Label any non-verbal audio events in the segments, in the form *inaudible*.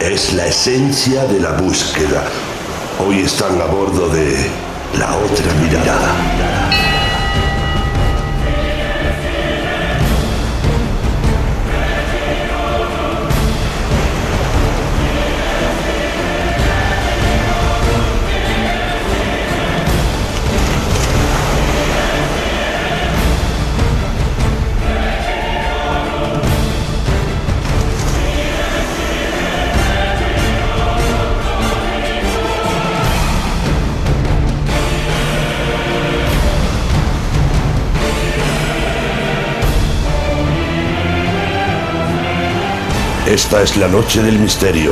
Es la esencia de la búsqueda. Hoy están a bordo de la otra mirada. Esta es la noche del misterio.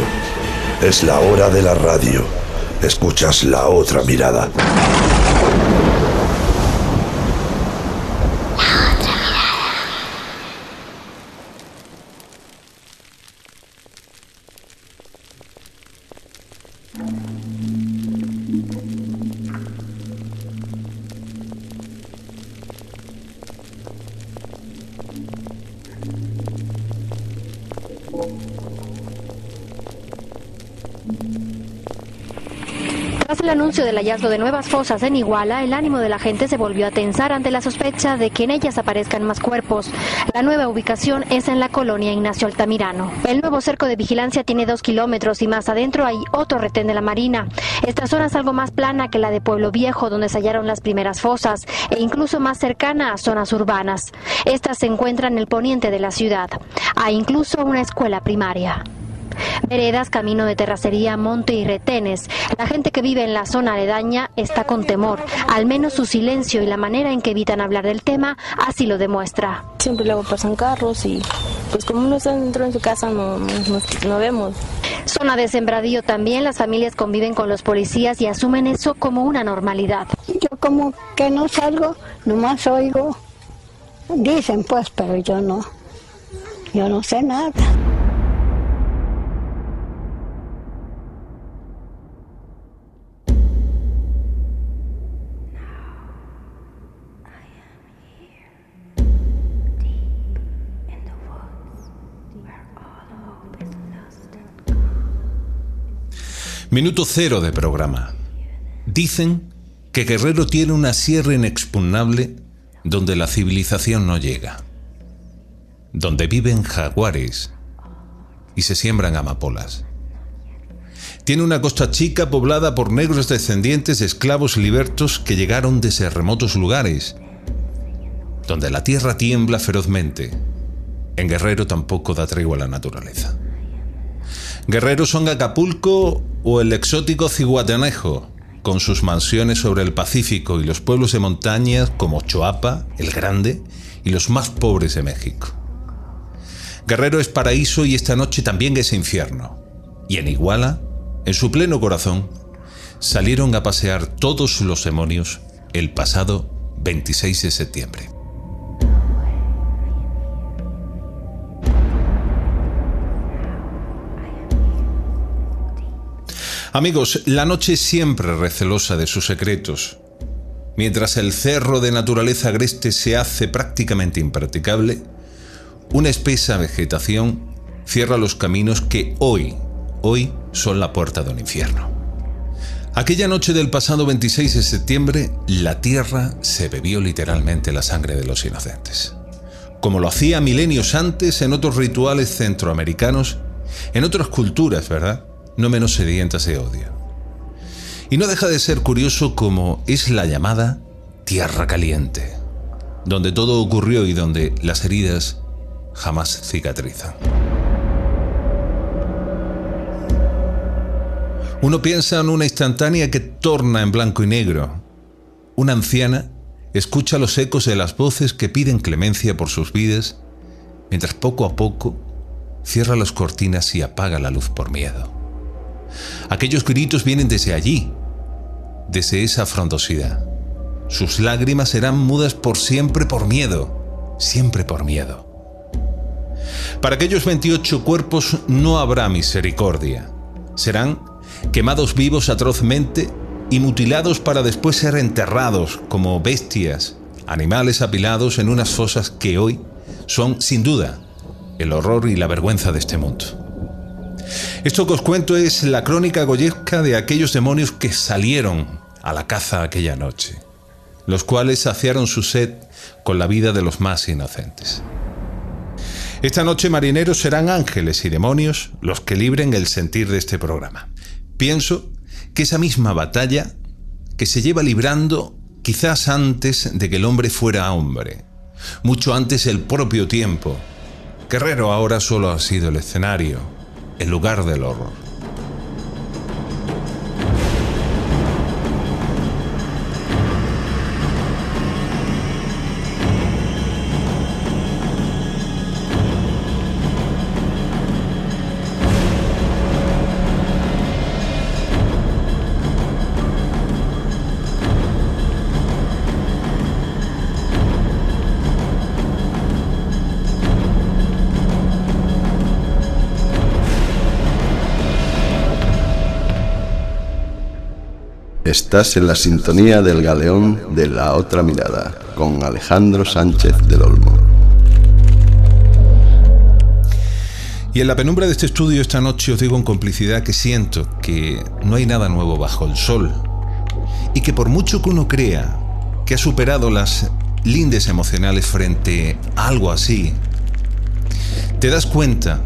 Es la hora de la radio. Escuchas la otra mirada. El hallazgo de nuevas fosas en Iguala, el ánimo de la gente se volvió a tensar ante la sospecha de que en ellas aparezcan más cuerpos. La nueva ubicación es en la colonia Ignacio Altamirano. El nuevo cerco de vigilancia tiene dos kilómetros y más adentro hay otro retén de la Marina. Esta zona es algo más plana que la de Pueblo Viejo, donde se hallaron las primeras fosas, e incluso más cercana a zonas urbanas. Estas se encuentran en el poniente de la ciudad. Hay incluso una escuela primaria. Veredas, camino de terracería, monte y retenes. La gente que vive en la zona aledaña está con temor. Al menos su silencio y la manera en que evitan hablar del tema así lo demuestra. Siempre luego pasan carros y pues como uno está dentro de su casa no, no, vemos. Zona de sembradío también, las familias conviven con los policías y asumen eso como una normalidad. Yo como que no salgo, nomás oigo. Dicen pues, pero yo no. Yo no sé nada. Minuto cero de programa. Dicen que Guerrero tiene una sierra inexpugnable donde la civilización no llega, donde viven jaguares y se siembran amapolas. Tiene una costa chica poblada por negros descendientes de esclavos libertos que llegaron desde remotos lugares, donde la tierra tiembla ferozmente. En Guerrero tampoco da tregua a la naturaleza. Guerreros son Acapulco o el exótico Ciguatanejo, con sus mansiones sobre el Pacífico y los pueblos de montañas como Choapa, el Grande y los más pobres de México. Guerrero es paraíso y esta noche también es infierno. Y en Iguala, en su pleno corazón, salieron a pasear todos los demonios el pasado 26 de septiembre. Amigos, la noche siempre recelosa de sus secretos. Mientras el cerro de naturaleza agreste se hace prácticamente impracticable, una espesa vegetación cierra los caminos que hoy, hoy son la puerta de un infierno. Aquella noche del pasado 26 de septiembre, la tierra se bebió literalmente la sangre de los inocentes. Como lo hacía milenios antes en otros rituales centroamericanos, en otras culturas, ¿verdad? No menos sedientas de odio. Y no deja de ser curioso como es la llamada Tierra Caliente, donde todo ocurrió y donde las heridas jamás cicatrizan. Uno piensa en una instantánea que torna en blanco y negro. Una anciana escucha los ecos de las voces que piden clemencia por sus vidas, mientras poco a poco cierra las cortinas y apaga la luz por miedo. Aquellos gritos vienen desde allí, desde esa frondosidad. Sus lágrimas serán mudas por siempre por miedo, siempre por miedo. Para aquellos 28 cuerpos no habrá misericordia. Serán quemados vivos atrozmente y mutilados para después ser enterrados como bestias, animales apilados en unas fosas que hoy son, sin duda, el horror y la vergüenza de este mundo. Esto que os cuento es la crónica goyesca de aquellos demonios que salieron a la caza aquella noche, los cuales saciaron su sed con la vida de los más inocentes. Esta noche, marineros, serán ángeles y demonios los que libren el sentir de este programa. Pienso que esa misma batalla que se lleva librando quizás antes de que el hombre fuera hombre, mucho antes el propio tiempo. Guerrero ahora solo ha sido el escenario, el lugar del horror. Estás en la sintonía del galeón de la otra mirada con Alejandro Sánchez del Olmo. Y en la penumbra de este estudio esta noche os digo en complicidad que siento que no hay nada nuevo bajo el sol y que por mucho que uno crea que ha superado las lindes emocionales frente a algo así, te das cuenta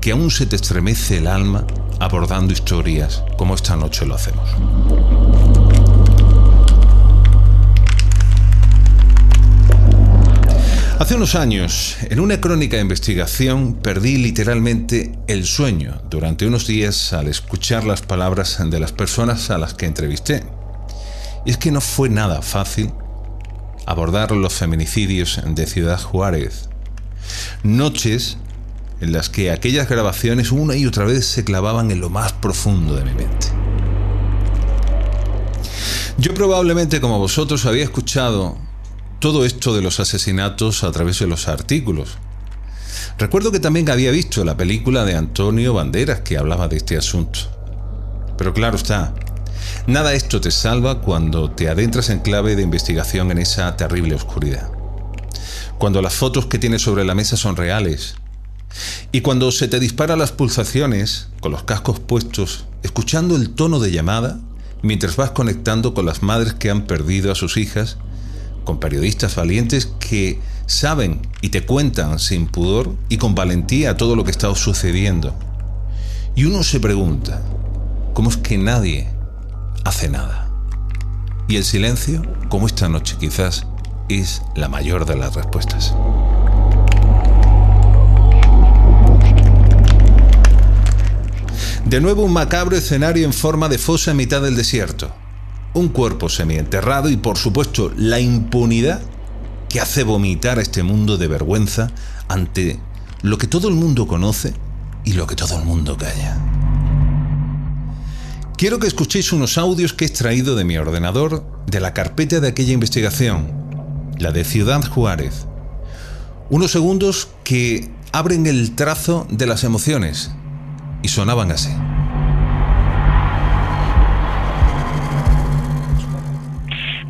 que aún se te estremece el alma abordando historias como esta noche lo hacemos. Hace unos años, en una crónica de investigación, perdí literalmente el sueño durante unos días al escuchar las palabras de las personas a las que entrevisté. Y es que no fue nada fácil abordar los feminicidios de Ciudad Juárez. Noches en las que aquellas grabaciones una y otra vez se clavaban en lo más profundo de mi mente. Yo probablemente como vosotros había escuchado todo esto de los asesinatos a través de los artículos. Recuerdo que también había visto la película de Antonio Banderas que hablaba de este asunto. Pero claro está, nada esto te salva cuando te adentras en clave de investigación en esa terrible oscuridad. Cuando las fotos que tienes sobre la mesa son reales. Y cuando se te disparan las pulsaciones, con los cascos puestos, escuchando el tono de llamada, mientras vas conectando con las madres que han perdido a sus hijas con periodistas valientes que saben y te cuentan sin pudor y con valentía todo lo que está sucediendo. Y uno se pregunta, ¿cómo es que nadie hace nada? Y el silencio, como esta noche quizás, es la mayor de las respuestas. De nuevo un macabro escenario en forma de fosa en mitad del desierto un cuerpo semienterrado y por supuesto la impunidad que hace vomitar a este mundo de vergüenza ante lo que todo el mundo conoce y lo que todo el mundo calla. Quiero que escuchéis unos audios que he extraído de mi ordenador de la carpeta de aquella investigación, la de Ciudad Juárez. Unos segundos que abren el trazo de las emociones y sonaban así.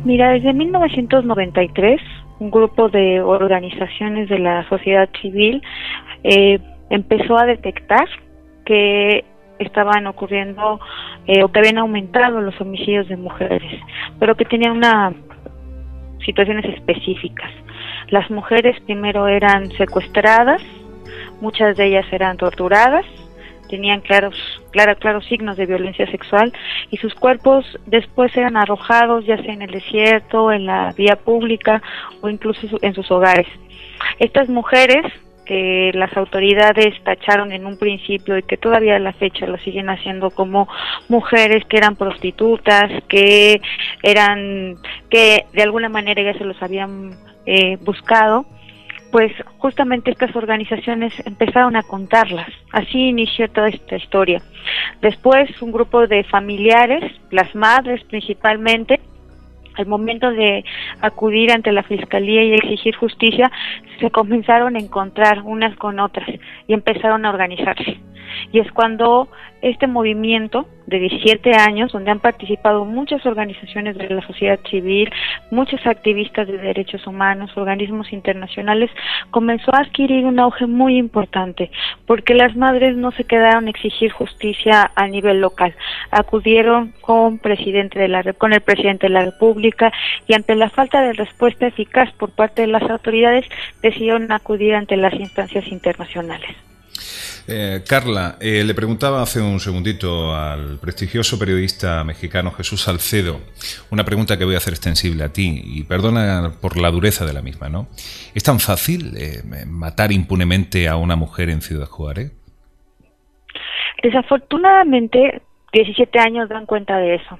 Mira, desde 1993, un grupo de organizaciones de la sociedad civil eh, empezó a detectar que estaban ocurriendo eh, o que habían aumentado los homicidios de mujeres, pero que tenían una situaciones específicas. Las mujeres primero eran secuestradas, muchas de ellas eran torturadas, tenían claros, claros signos de violencia sexual y sus cuerpos después eran arrojados ya sea en el desierto, en la vía pública o incluso en sus hogares. Estas mujeres que las autoridades tacharon en un principio y que todavía a la fecha lo siguen haciendo como mujeres que eran prostitutas, que eran, que de alguna manera ya se los habían eh, buscado, pues justamente estas organizaciones empezaron a contarlas. Así inició toda esta historia. Después un grupo de familiares, las madres principalmente, al momento de acudir ante la fiscalía y exigir justicia, se comenzaron a encontrar unas con otras y empezaron a organizarse. Y es cuando este movimiento de 17 años, donde han participado muchas organizaciones de la sociedad civil, muchos activistas de derechos humanos, organismos internacionales, comenzó a adquirir un auge muy importante, porque las madres no se quedaron a exigir justicia a nivel local, acudieron con, presidente de la, con el presidente de la República y ante la falta de respuesta eficaz por parte de las autoridades, decidieron acudir ante las instancias internacionales. Eh, Carla, eh, le preguntaba hace un segundito al prestigioso periodista mexicano Jesús Salcedo una pregunta que voy a hacer extensible a ti y perdona por la dureza de la misma, ¿no? ¿Es tan fácil eh, matar impunemente a una mujer en Ciudad Juárez? Desafortunadamente, 17 años dan cuenta de eso.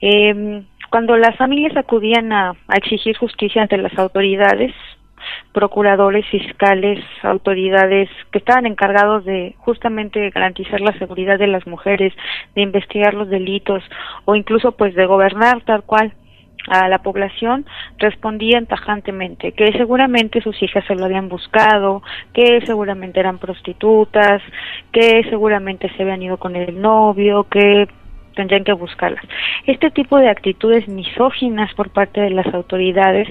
Em, cuando las familias acudían a exigir justicia ante las autoridades, procuradores, fiscales, autoridades que estaban encargados de justamente garantizar la seguridad de las mujeres, de investigar los delitos o incluso pues de gobernar tal cual a la población respondían tajantemente que seguramente sus hijas se lo habían buscado, que seguramente eran prostitutas, que seguramente se habían ido con el novio, que tendrían que buscarlas. Este tipo de actitudes misóginas por parte de las autoridades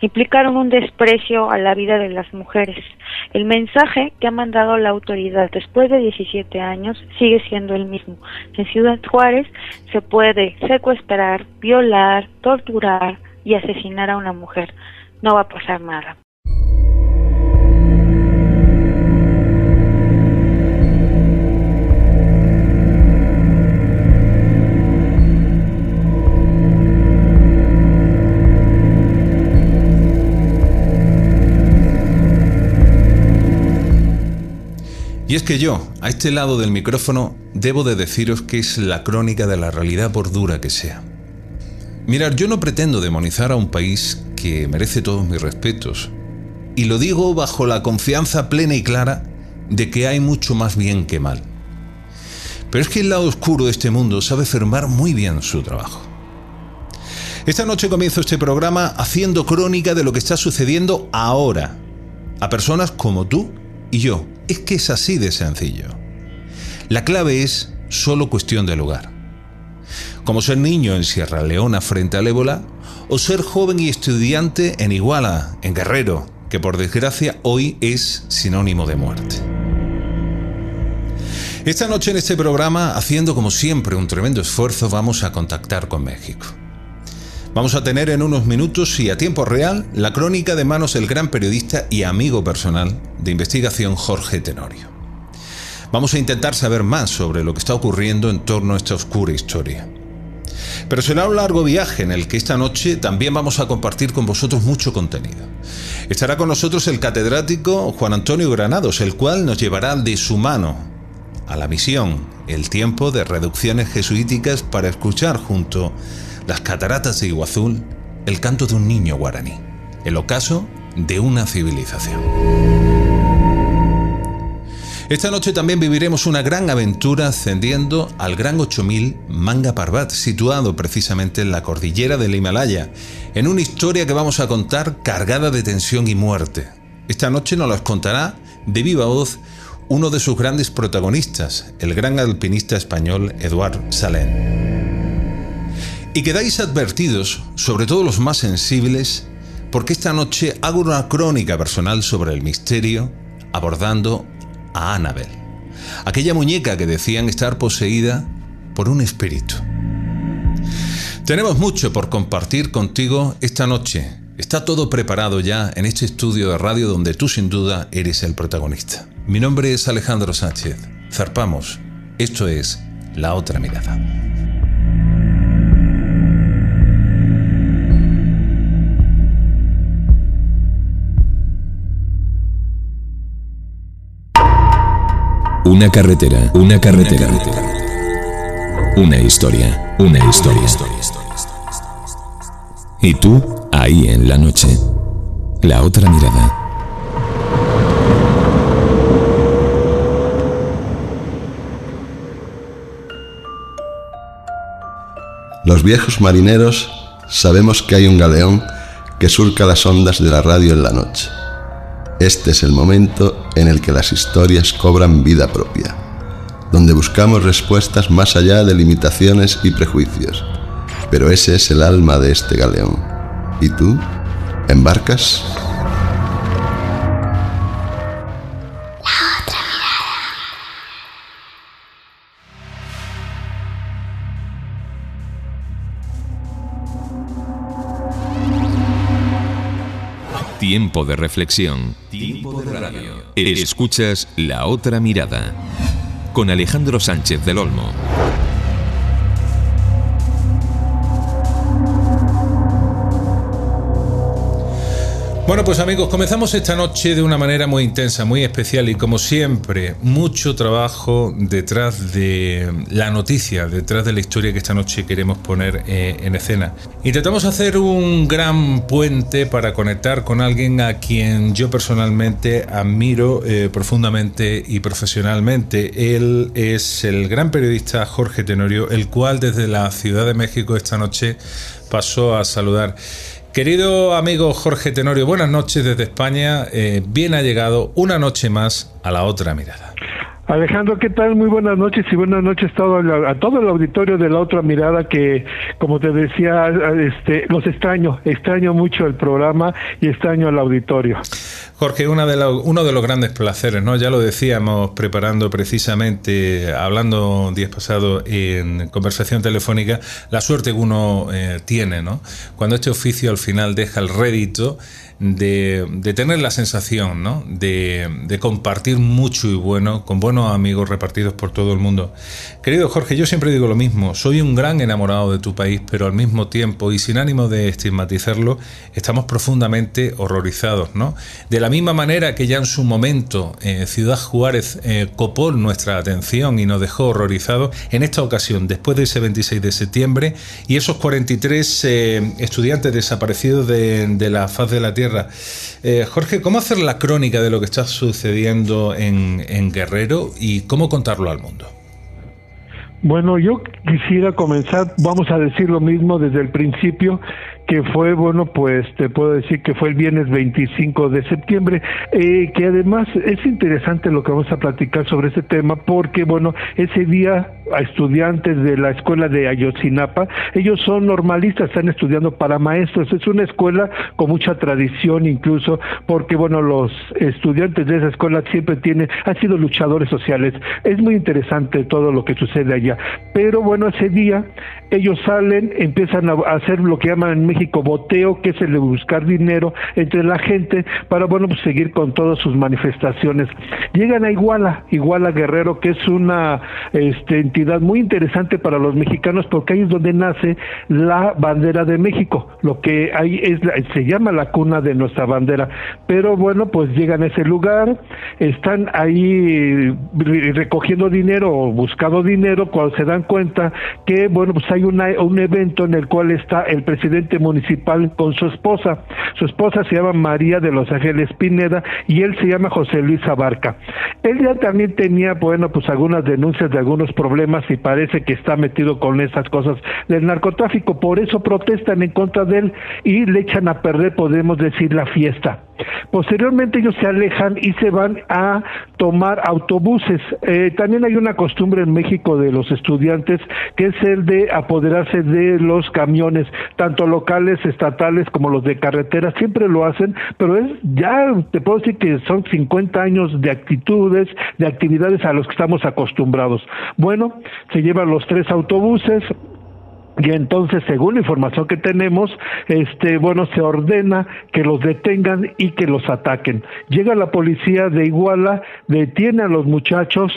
implicaron un desprecio a la vida de las mujeres. El mensaje que ha mandado la autoridad después de 17 años sigue siendo el mismo. En Ciudad Juárez se puede secuestrar, violar, torturar y asesinar a una mujer. No va a pasar nada. Y es que yo, a este lado del micrófono, debo de deciros que es la crónica de la realidad por dura que sea. Mirad, yo no pretendo demonizar a un país que merece todos mis respetos, y lo digo bajo la confianza plena y clara de que hay mucho más bien que mal. Pero es que el lado oscuro de este mundo sabe firmar muy bien su trabajo. Esta noche comienzo este programa haciendo crónica de lo que está sucediendo ahora a personas como tú y yo, es que es así de sencillo. La clave es solo cuestión de lugar. Como ser niño en Sierra Leona frente al ébola, o ser joven y estudiante en Iguala, en Guerrero, que por desgracia hoy es sinónimo de muerte. Esta noche en este programa, haciendo como siempre un tremendo esfuerzo, vamos a contactar con México. Vamos a tener en unos minutos y a tiempo real la crónica de manos del gran periodista y amigo personal de investigación Jorge Tenorio. Vamos a intentar saber más sobre lo que está ocurriendo en torno a esta oscura historia. Pero será un largo viaje en el que esta noche también vamos a compartir con vosotros mucho contenido. Estará con nosotros el catedrático Juan Antonio Granados, el cual nos llevará de su mano a la misión, el tiempo de reducciones jesuíticas para escuchar junto a las cataratas de Iguazú, el canto de un niño guaraní, el ocaso de una civilización. Esta noche también viviremos una gran aventura ascendiendo al Gran 8000 Manga Parbat, situado precisamente en la cordillera del Himalaya, en una historia que vamos a contar cargada de tensión y muerte. Esta noche nos las contará de viva voz uno de sus grandes protagonistas, el gran alpinista español Eduard Salén. Y quedáis advertidos, sobre todo los más sensibles, porque esta noche hago una crónica personal sobre el misterio abordando a Annabel, aquella muñeca que decían estar poseída por un espíritu. Tenemos mucho por compartir contigo esta noche. Está todo preparado ya en este estudio de radio donde tú sin duda eres el protagonista. Mi nombre es Alejandro Sánchez. Zarpamos. Esto es La Otra Mirada. Una carretera, una carretera. Una historia, una historia. Y tú, ahí en la noche. La otra mirada. Los viejos marineros sabemos que hay un galeón que surca las ondas de la radio en la noche. Este es el momento en el que las historias cobran vida propia. donde buscamos respuestas más allá de limitaciones y prejuicios. Pero ese es el alma de este galeón. ¿Y tú? ¿Embarcas? Tiempo de reflexión. Tiempo de radio. Escuchas La Otra Mirada. Con Alejandro Sánchez del Olmo. Bueno, pues amigos, comenzamos esta noche de una manera muy intensa, muy especial y como siempre, mucho trabajo detrás de la noticia, detrás de la historia que esta noche queremos poner eh, en escena. Intentamos hacer un gran puente para conectar con alguien a quien yo personalmente admiro eh, profundamente y profesionalmente. Él es el gran periodista Jorge Tenorio, el cual desde la Ciudad de México esta noche pasó a saludar. Querido amigo Jorge Tenorio, buenas noches desde España. Eh, bien ha llegado una noche más a la otra mirada. Alejandro, ¿qué tal? Muy buenas noches y buenas noches a todo el auditorio de la otra mirada que, como te decía, este, los extraño, extraño mucho el programa y extraño al auditorio. Jorge, una de uno de los grandes placeres, ¿no? Ya lo decíamos preparando precisamente, hablando días pasados en conversación telefónica, la suerte que uno eh, tiene, ¿no? Cuando este oficio al final deja el rédito de, tener la sensación ¿no? de, compartir mucho y bueno con buenos amigos repartidos por todo el mundo. Querido Jorge, yo siempre digo lo mismo, soy un gran enamorado de tu país, pero al mismo tiempo y sin ánimo de estigmatizarlo, estamos profundamente horrorizados. ¿no? De la misma manera que ya en su momento eh, Ciudad Juárez eh, copó nuestra atención y nos dejó horrorizados, en esta ocasión, después de ese 26 de septiembre y esos 43 eh, estudiantes desaparecidos de, de la faz de la Tierra, eh, Jorge, ¿cómo hacer la crónica de lo que está sucediendo en, en Guerrero y cómo contarlo al mundo? Bueno, yo quisiera comenzar, vamos a decir lo mismo desde el principio, que fue, bueno, pues te puedo decir que fue el viernes 25 de septiembre, eh, que además es interesante lo que vamos a platicar sobre ese tema, porque, bueno, ese día a estudiantes de la escuela de Ayotzinapa, ellos son normalistas, están estudiando para maestros, es una escuela con mucha tradición incluso, porque, bueno, los estudiantes de esa escuela siempre tienen, han sido luchadores sociales, es muy interesante todo lo que sucede allá, pero bueno, ese día ellos salen, empiezan a hacer lo que llaman en México boteo, que es el de buscar dinero entre la gente para, bueno, pues seguir con todas sus manifestaciones. Llegan a Iguala, Iguala Guerrero, que es una este, entidad muy interesante para los mexicanos porque ahí es donde nace la bandera de México, lo que ahí es se llama la cuna de nuestra bandera. Pero bueno, pues llegan a ese lugar, están ahí recogiendo dinero o buscando dinero cuando se dan cuenta que, bueno, pues hay un evento en el cual está el presidente municipal con su esposa. Su esposa se llama María de los Ángeles Pineda y él se llama José Luis Abarca. Él ya también tenía, bueno, pues algunas denuncias de algunos problemas y parece que está metido con esas cosas del narcotráfico. Por eso protestan en contra de él y le echan a perder, podemos decir, la fiesta. Posteriormente ellos se alejan y se van a tomar autobuses. Eh, también hay una costumbre en México de los estudiantes que es el de apoderarse de los camiones, tanto locales, estatales como los de carretera. Siempre lo hacen, pero es ya, te puedo decir que son 50 años de actitudes, de actividades a los que estamos acostumbrados. Bueno, se llevan los tres autobuses, y entonces según la información que tenemos este bueno se ordena que los detengan y que los ataquen. Llega la policía de Iguala detiene a los muchachos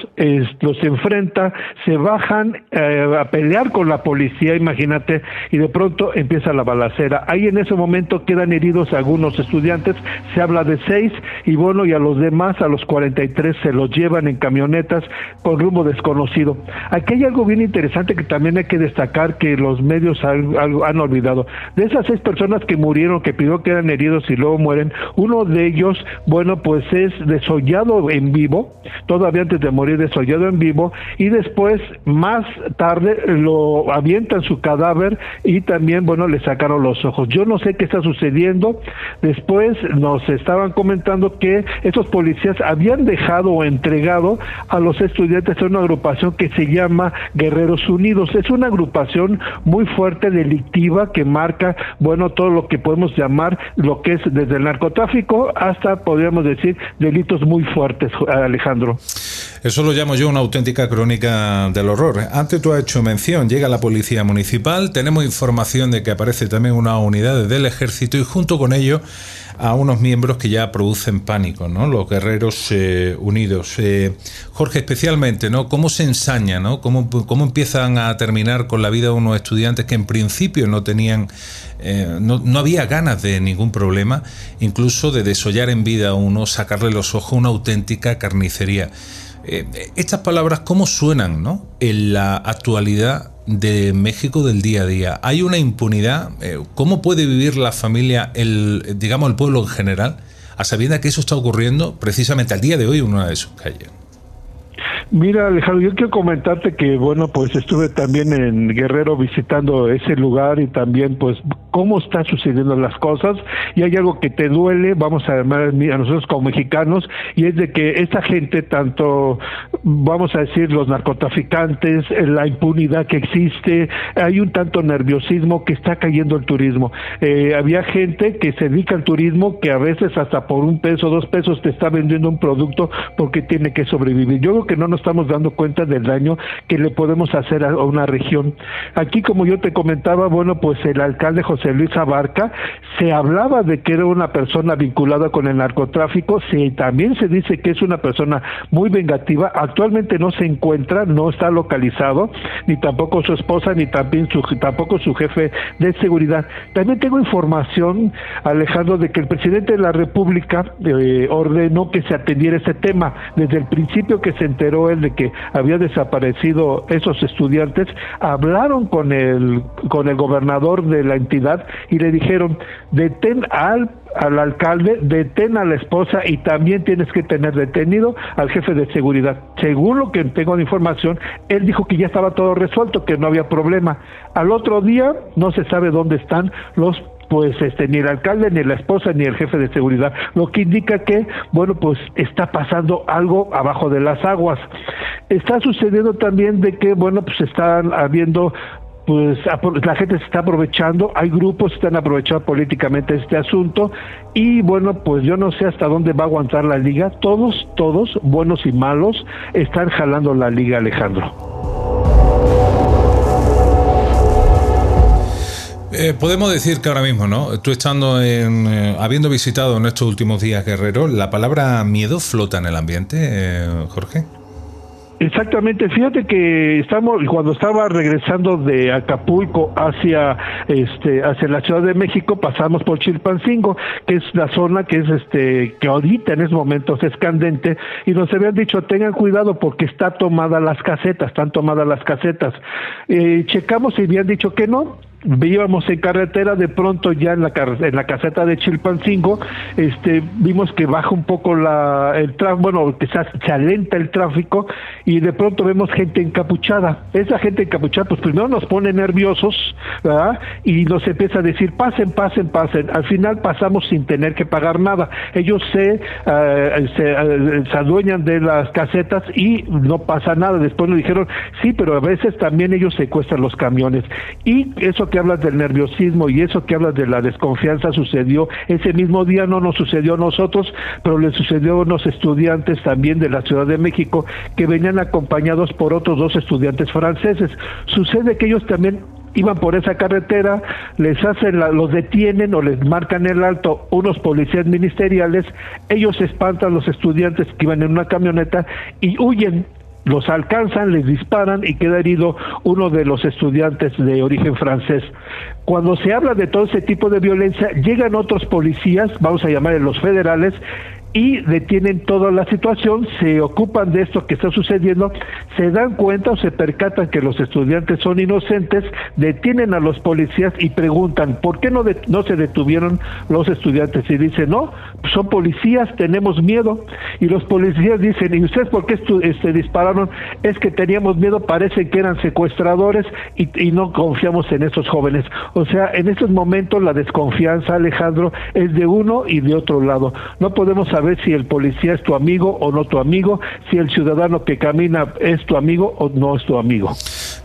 los enfrenta se bajan eh, a pelear con la policía imagínate y de pronto empieza la balacera. Ahí en ese momento quedan heridos algunos estudiantes se habla de seis y bueno y a los demás a los 43 se los llevan en camionetas con rumbo desconocido. Aquí hay algo bien interesante que también hay que destacar que los medios han, olvidado. De esas seis personas que murieron, que pidió que eran heridos y luego mueren, uno de ellos, bueno, pues es desollado en vivo, todavía antes de morir desollado en vivo, y después, más tarde, lo avientan su cadáver y también, bueno, le sacaron los ojos. Yo no sé qué está sucediendo. Después nos estaban comentando que estos policías habían dejado o entregado a los estudiantes a una agrupación que se llama Guerreros Unidos. Es una agrupación muy fuerte, delictiva, que marca, bueno, todo lo que podemos llamar lo que es desde el narcotráfico hasta, podríamos decir, delitos muy fuertes, Alejandro. Eso lo llamo yo una auténtica crónica del horror. Antes tú has hecho mención, llega la policía municipal, tenemos información de que aparece también una unidad del ejército y junto con ello a unos miembros que ya producen pánico, ¿no? Los guerreros eh, unidos. Eh, Jorge, especialmente, ¿no? ¿Cómo se ensaña, ¿no? ¿Cómo, ¿Cómo, empiezan a terminar con la vida de unos estudiantes que en principio no tenían, eh, no, no, había ganas de ningún problema, incluso de desollar en vida a uno, sacarle los ojos, una auténtica carnicería. estas palabras, ¿cómo suenan, ¿no? En la actualidad de México del día a día. Hay una impunidad. Eh, ¿Cómo puede vivir la familia, el, digamos, el pueblo en general, a sabienda que eso está ocurriendo precisamente al día de hoy en una de sus calles? Mira, Alejandro, yo quiero comentarte que, bueno, pues estuve también en Guerrero visitando ese lugar y también, pues, cómo están sucediendo las cosas. Y hay algo que te duele, vamos a llamar a nosotros como mexicanos, y es de que esta gente, tanto, vamos a decir, los narcotraficantes, la impunidad que existe, hay un tanto nerviosismo que está cayendo el turismo. Eh, había gente que se dedica al turismo que a veces hasta por un peso, dos pesos te está vendiendo un producto porque tiene que sobrevivir. Yo creo que no nos estamos dando cuenta del daño que le podemos hacer a una región. Aquí, como yo te comentaba, bueno, pues el alcalde José Luis Abarca se hablaba de que era una persona vinculada con el narcotráfico, se, también se dice que es una persona muy vengativa, actualmente no se encuentra, no está localizado, ni tampoco su esposa, ni también su, tampoco su jefe de seguridad. También tengo información, Alejandro, de que el presidente de la República eh, ordenó que se atendiera este tema. Desde el principio que se enteró de que había desaparecido esos estudiantes, hablaron con el, con el gobernador de la entidad y le dijeron, detén al al alcalde, detén a la esposa y también tienes que tener detenido al jefe de seguridad. Según lo que tengo de información, él dijo que ya estaba todo resuelto, que no había problema. Al otro día no se sabe dónde están los pues este ni el alcalde ni la esposa ni el jefe de seguridad lo que indica que bueno pues está pasando algo abajo de las aguas está sucediendo también de que bueno pues están habiendo pues la gente se está aprovechando, hay grupos que están aprovechando políticamente este asunto y bueno, pues yo no sé hasta dónde va a aguantar la liga, todos, todos, buenos y malos, están jalando la liga, Alejandro. Eh, podemos decir que ahora mismo, ¿no? Tú estando en, eh, habiendo visitado en estos últimos días Guerrero, ¿la palabra miedo flota en el ambiente, eh, Jorge? Exactamente, fíjate que estamos cuando estaba regresando de Acapulco hacia este hacia la Ciudad de México pasamos por Chilpancingo, que es la zona que es este que ahorita en estos momentos es candente y nos habían dicho tengan cuidado porque está tomada las casetas, están tomadas las casetas. Eh, checamos y habían dicho que no, íbamos en carretera, de pronto ya en la, en la caseta de Chilpancingo, este, vimos que baja un poco la, el tráfico, bueno, que se, alenta el tráfico y de pronto vemos gente encapuchada. Esa gente encapuchada, pues primero nos pone nerviosos, ¿verdad? Y nos empieza a decir, pasen, pasen, pasen. Al final pasamos sin tener que pagar nada. Ellos se, eh, se, eh, se adueñan de las casetas y no pasa nada. Después nos dijeron, sí, pero a veces también ellos secuestran los camiones. Y eso que hablas del nerviosismo y eso que hablas de la desconfianza sucedió ese mismo día, no nos sucedió a nosotros, pero le sucedió a unos estudiantes también de la Ciudad de México que venían acompañados por otros dos estudiantes franceses. Sucede que ellos también iban por esa carretera, les hacen los detienen o les marcan el alto unos policías ministeriales, ellos espantan a los estudiantes que iban en una camioneta y huyen los alcanzan, les disparan y queda herido uno de los estudiantes de origen francés. Cuando se habla de todo ese tipo de violencia, llegan otros policías, vamos a llamarles los federales, y detienen toda la situación, se ocupan de esto que está sucediendo, se dan cuenta o se percatan que los estudiantes son inocentes, detienen a los policías y preguntan, ¿por qué no, no se detuvieron los estudiantes? Y dicen, no, son policías, tenemos miedo. Y los policías dicen, ¿y ustedes por qué este, dispararon? Es que teníamos miedo, parece que eran secuestradores y, y no confiamos en estos jóvenes. O sea, en estos momentos la desconfianza, Alejandro, es de uno y de otro lado. No podemos saber si el policía es tu amigo o no tu amigo, si el ciudadano que camina es tu amigo o no es tu amigo.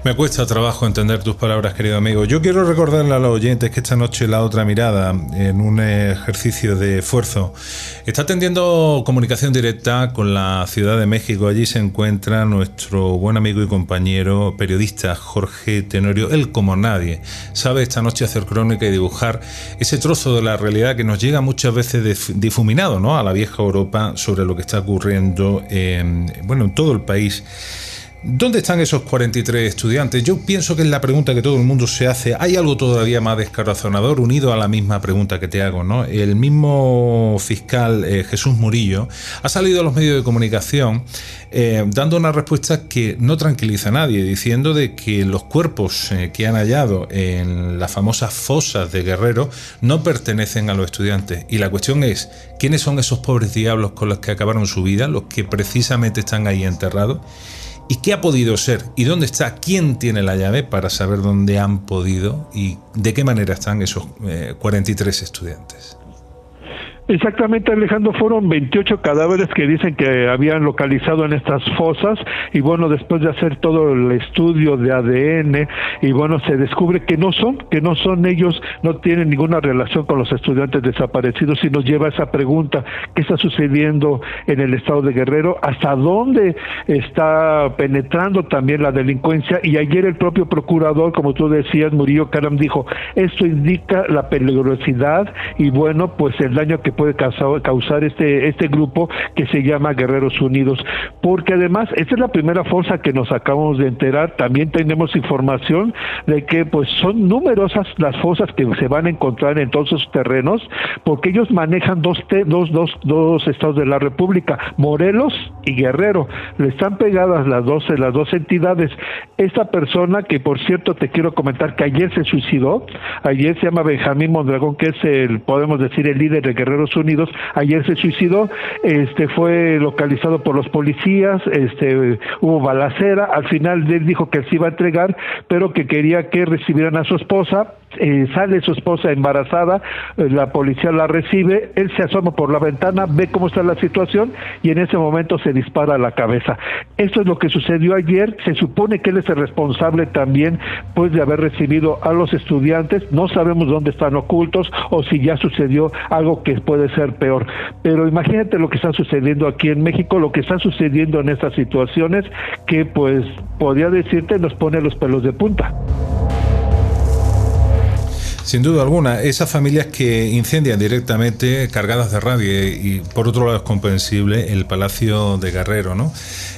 Me cuesta trabajo entender tus palabras, querido amigo. Yo quiero recordarle a los oyentes que esta noche la otra mirada, en un ejercicio de esfuerzo, está atendiendo comunicación directa con la Ciudad de México. Allí se encuentra nuestro buen amigo y compañero periodista Jorge Tenorio. Él, como nadie, sabe esta noche hacer crónica y dibujar ese trozo de la realidad que nos llega muchas veces difuminado ¿no? a la vieja Europa sobre lo que está ocurriendo en, bueno, en todo el país. ¿Dónde están esos 43 estudiantes? Yo pienso que es la pregunta que todo el mundo se hace. Hay algo todavía más descarazonador unido a la misma pregunta que te hago, ¿no? El mismo fiscal eh, Jesús Murillo ha salido a los medios de comunicación eh, dando una respuesta que no tranquiliza a nadie, diciendo de que los cuerpos eh, que han hallado en las famosas fosas de Guerrero no pertenecen a los estudiantes. Y la cuestión es, ¿quiénes son esos pobres diablos con los que acabaron su vida, los que precisamente están ahí enterrados? ¿Y qué ha podido ser? ¿Y dónde está? ¿Quién tiene la llave para saber dónde han podido y de qué manera están esos 43 eh, estudiantes? Exactamente, Alejandro, fueron 28 cadáveres que dicen que habían localizado en estas fosas y bueno, después de hacer todo el estudio de ADN y bueno, se descubre que no son, que no son ellos, no tienen ninguna relación con los estudiantes desaparecidos y nos lleva a esa pregunta, ¿qué está sucediendo en el estado de Guerrero? ¿Hasta dónde está penetrando también la delincuencia? Y ayer el propio procurador, como tú decías, Murillo Caram, dijo, esto indica la peligrosidad y bueno, pues el daño que puede causar, este, este grupo que se llama Guerreros Unidos. Porque además, esta es la primera fuerza que nos acabamos de enterar, también tenemos información de que pues son numerosas las fosas que se van a encontrar en todos esos terrenos, porque ellos manejan dos, dos, dos, dos estados de la República, Morelos y Guerrero. Le están pegadas las dos, las dos entidades. Esta persona, que por cierto te quiero comentar que ayer se suicidó, ayer se llama Benjamín Mondragón, que es el, podemos decir, el líder de Guerreros Unidos, ayer se suicidó, este fue localizado por los policías, este hubo balacera, al final él dijo que se iba a entregar, pero que quería que recibieran a su esposa, eh, sale su esposa embarazada, eh, la policía la recibe, él se asoma por la ventana, ve cómo está la situación y en ese momento se dispara a la cabeza. Esto es lo que sucedió ayer, se supone que él es el responsable también pues de haber recibido a los estudiantes, no sabemos dónde están ocultos o si ya sucedió algo que puede ser peor, pero imagínate lo que está sucediendo aquí en México, lo que está sucediendo en estas situaciones que pues podría decirte nos pone los pelos de punta. Sin duda alguna, esas familias que incendian directamente cargadas de rabia y por otro lado es comprensible el Palacio de Guerrero, ¿no?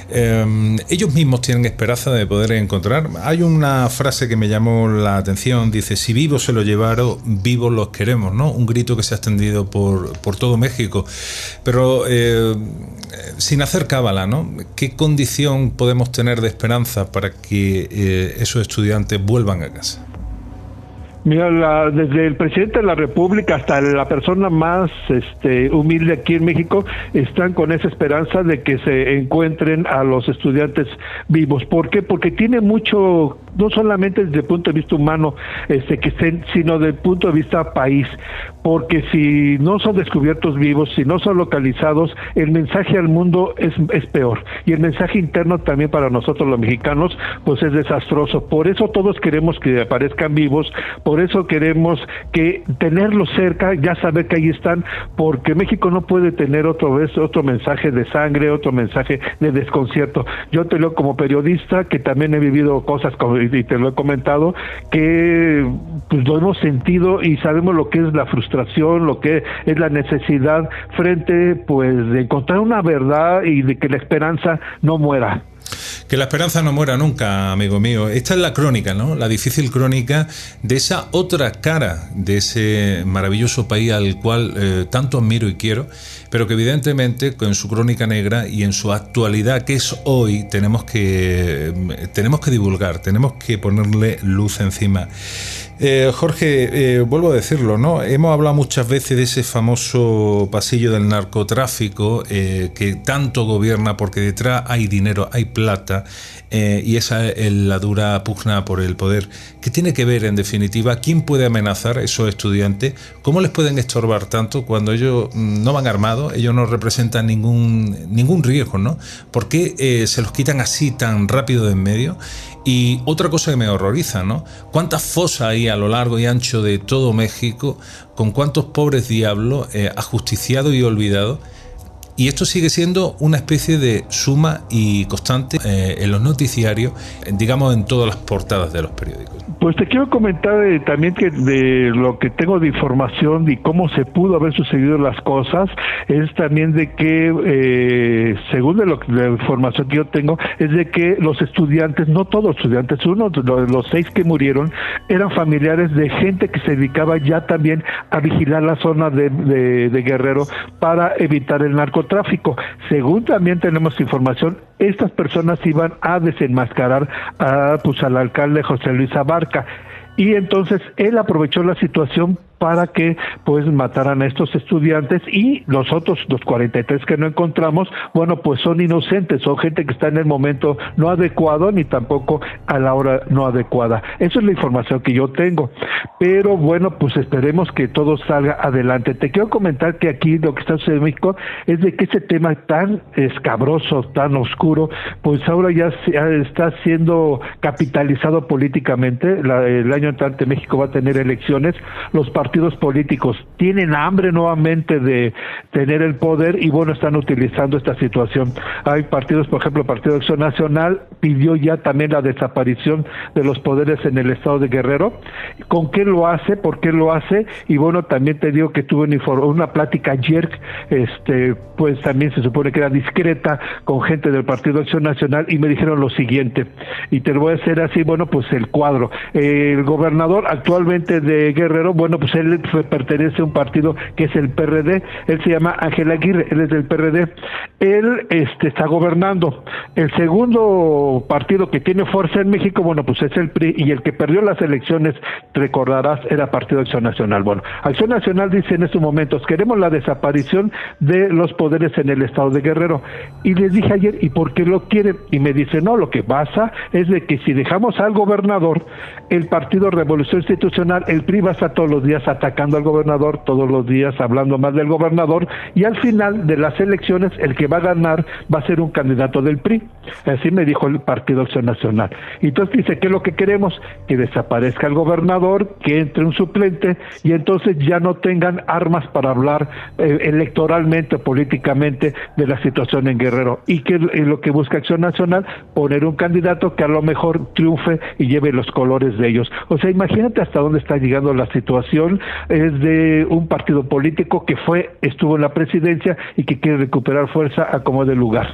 Em, ellos mismos tienen esperanza de poder encontrar. Hay una frase que me llamó la atención, dice, si vivos se lo llevaron, vivos los queremos, ¿no? Un grito que se ha extendido por, por todo México. Pero eh, sin hacer cábala, ¿no? ¿Qué condición podemos tener de esperanza para que eh, esos estudiantes vuelvan a casa? Mira, desde el presidente de la República hasta la persona más este, humilde aquí en México están con esa esperanza de que se encuentren a los estudiantes vivos. ¿Por qué? Porque tiene mucho, no solamente desde el punto de vista humano, este, que estén, sino desde el punto de vista país. Porque si no son descubiertos vivos, si no son localizados, el mensaje al mundo es, es peor. Y el mensaje interno también para nosotros los mexicanos, pues es desastroso. Por eso todos queremos que aparezcan vivos por eso queremos que tenerlos cerca, ya saber que ahí están, porque México no puede tener otro vez otro mensaje de sangre, otro mensaje de desconcierto. Yo te lo como periodista que también he vivido cosas y te lo he comentado que pues lo hemos sentido y sabemos lo que es la frustración, lo que es la necesidad frente pues de encontrar una verdad y de que la esperanza no muera. Que la esperanza no muera nunca, amigo mío. Esta es la crónica, ¿no? La difícil crónica de esa otra cara de ese maravilloso país al cual eh, tanto admiro y quiero, pero que evidentemente con su crónica negra y en su actualidad que es hoy tenemos que tenemos que divulgar, tenemos que ponerle luz encima. Eh, Jorge, eh, vuelvo a decirlo, ¿no? Hemos hablado muchas veces de ese famoso pasillo del narcotráfico que tanto gobierna porque detrás hay dinero, hay plata y esa es la dura pugna por el poder. ¿Qué tiene que ver, en definitiva, quién puede amenazar a esos estudiantes? ¿Cómo les pueden estorbar tanto cuando ellos mm, no van armados? Ellos no representan ningún, ningún riesgo, ¿no? ¿Por qué se los quitan así tan rápido de en medio? Y otra cosa que me horroriza, ¿no? ¿Cuántas fosas hay a lo largo y ancho de todo México? ¿Con cuántos pobres diablos eh, ajusticiados y olvidados? Y esto sigue siendo una especie de suma y constante eh, en los noticiarios, digamos en todas las portadas de los periódicos. Pues te quiero comentar eh, también que de lo que tengo de información y cómo se pudo haber sucedido las cosas, es también de que, eh, según de lo, la información que yo tengo, es de que los estudiantes, no todos estudiantes, uno de los seis que murieron, eran familiares de gente que se dedicaba ya también a vigilar la zona de, de Guerrero para evitar el narcotráfico. Según también tenemos información, estas personas iban a desenmascarar a, pues, al alcalde José Luis Abarca. Y entonces él aprovechó la situación para que pues mataran a estos estudiantes y los otros, los 43 que no encontramos, bueno, pues son inocentes, son gente que está en el momento no adecuado ni tampoco a la hora no adecuada. Esa es la información que yo tengo. Pero bueno, pues esperemos que todo salga adelante. Te quiero comentar que aquí lo que está sucediendo en México es de que ese tema tan escabroso, tan oscuro, pues ahora ya está siendo capitalizado políticamente. el año entrante México va a tener elecciones. Los partidos partidos políticos tienen hambre nuevamente de tener el poder y bueno, están utilizando esta situación. Hay partidos, por ejemplo, el Partido de Acción Nacional pidió ya también la desaparición de los poderes en el estado de Guerrero. ¿Con qué lo hace? ¿Por qué lo hace? Y bueno, también te digo que tuve una plática ayer, este, pues también se supone que era discreta con gente del Partido de Acción Nacional y me dijeron lo siguiente, y te lo voy a hacer así, bueno, pues el cuadro. El gobernador actualmente de Guerrero, bueno, pues él pertenece a un partido que es el PRD, él se llama Ángel Aguirre, él es del PRD, él este, está gobernando. El segundo partido que tiene fuerza en México, bueno, pues es el PRI, y el que perdió las elecciones, recordarás, era Partido Acción Nacional. Bueno, Acción Nacional dice en estos momentos, queremos la desaparición de los poderes en el estado de Guerrero. Y les dije ayer, ¿y por qué lo quieren? Y me dice, no, lo que pasa es de que si dejamos al gobernador, el Partido Revolución Institucional, el PRI va a estar todos los días atacando al gobernador, todos los días hablando más del gobernador, y al final de las elecciones el que va a ganar va a ser un candidato del PRI. Así me dijo el Partido Acción Nacional. Y entonces dice, ¿qué es lo que queremos? Que desaparezca el gobernador, que entre un suplente, y entonces ya no tengan armas para hablar eh, electoralmente, políticamente de la situación en Guerrero. Y que lo que busca Acción Nacional, poner un candidato que a lo mejor triunfe y lleve los colores de ellos. O sea, imagínate hasta dónde está llegando la situación es de un partido político que fue, estuvo en la presidencia y que quiere recuperar fuerza a como de lugar.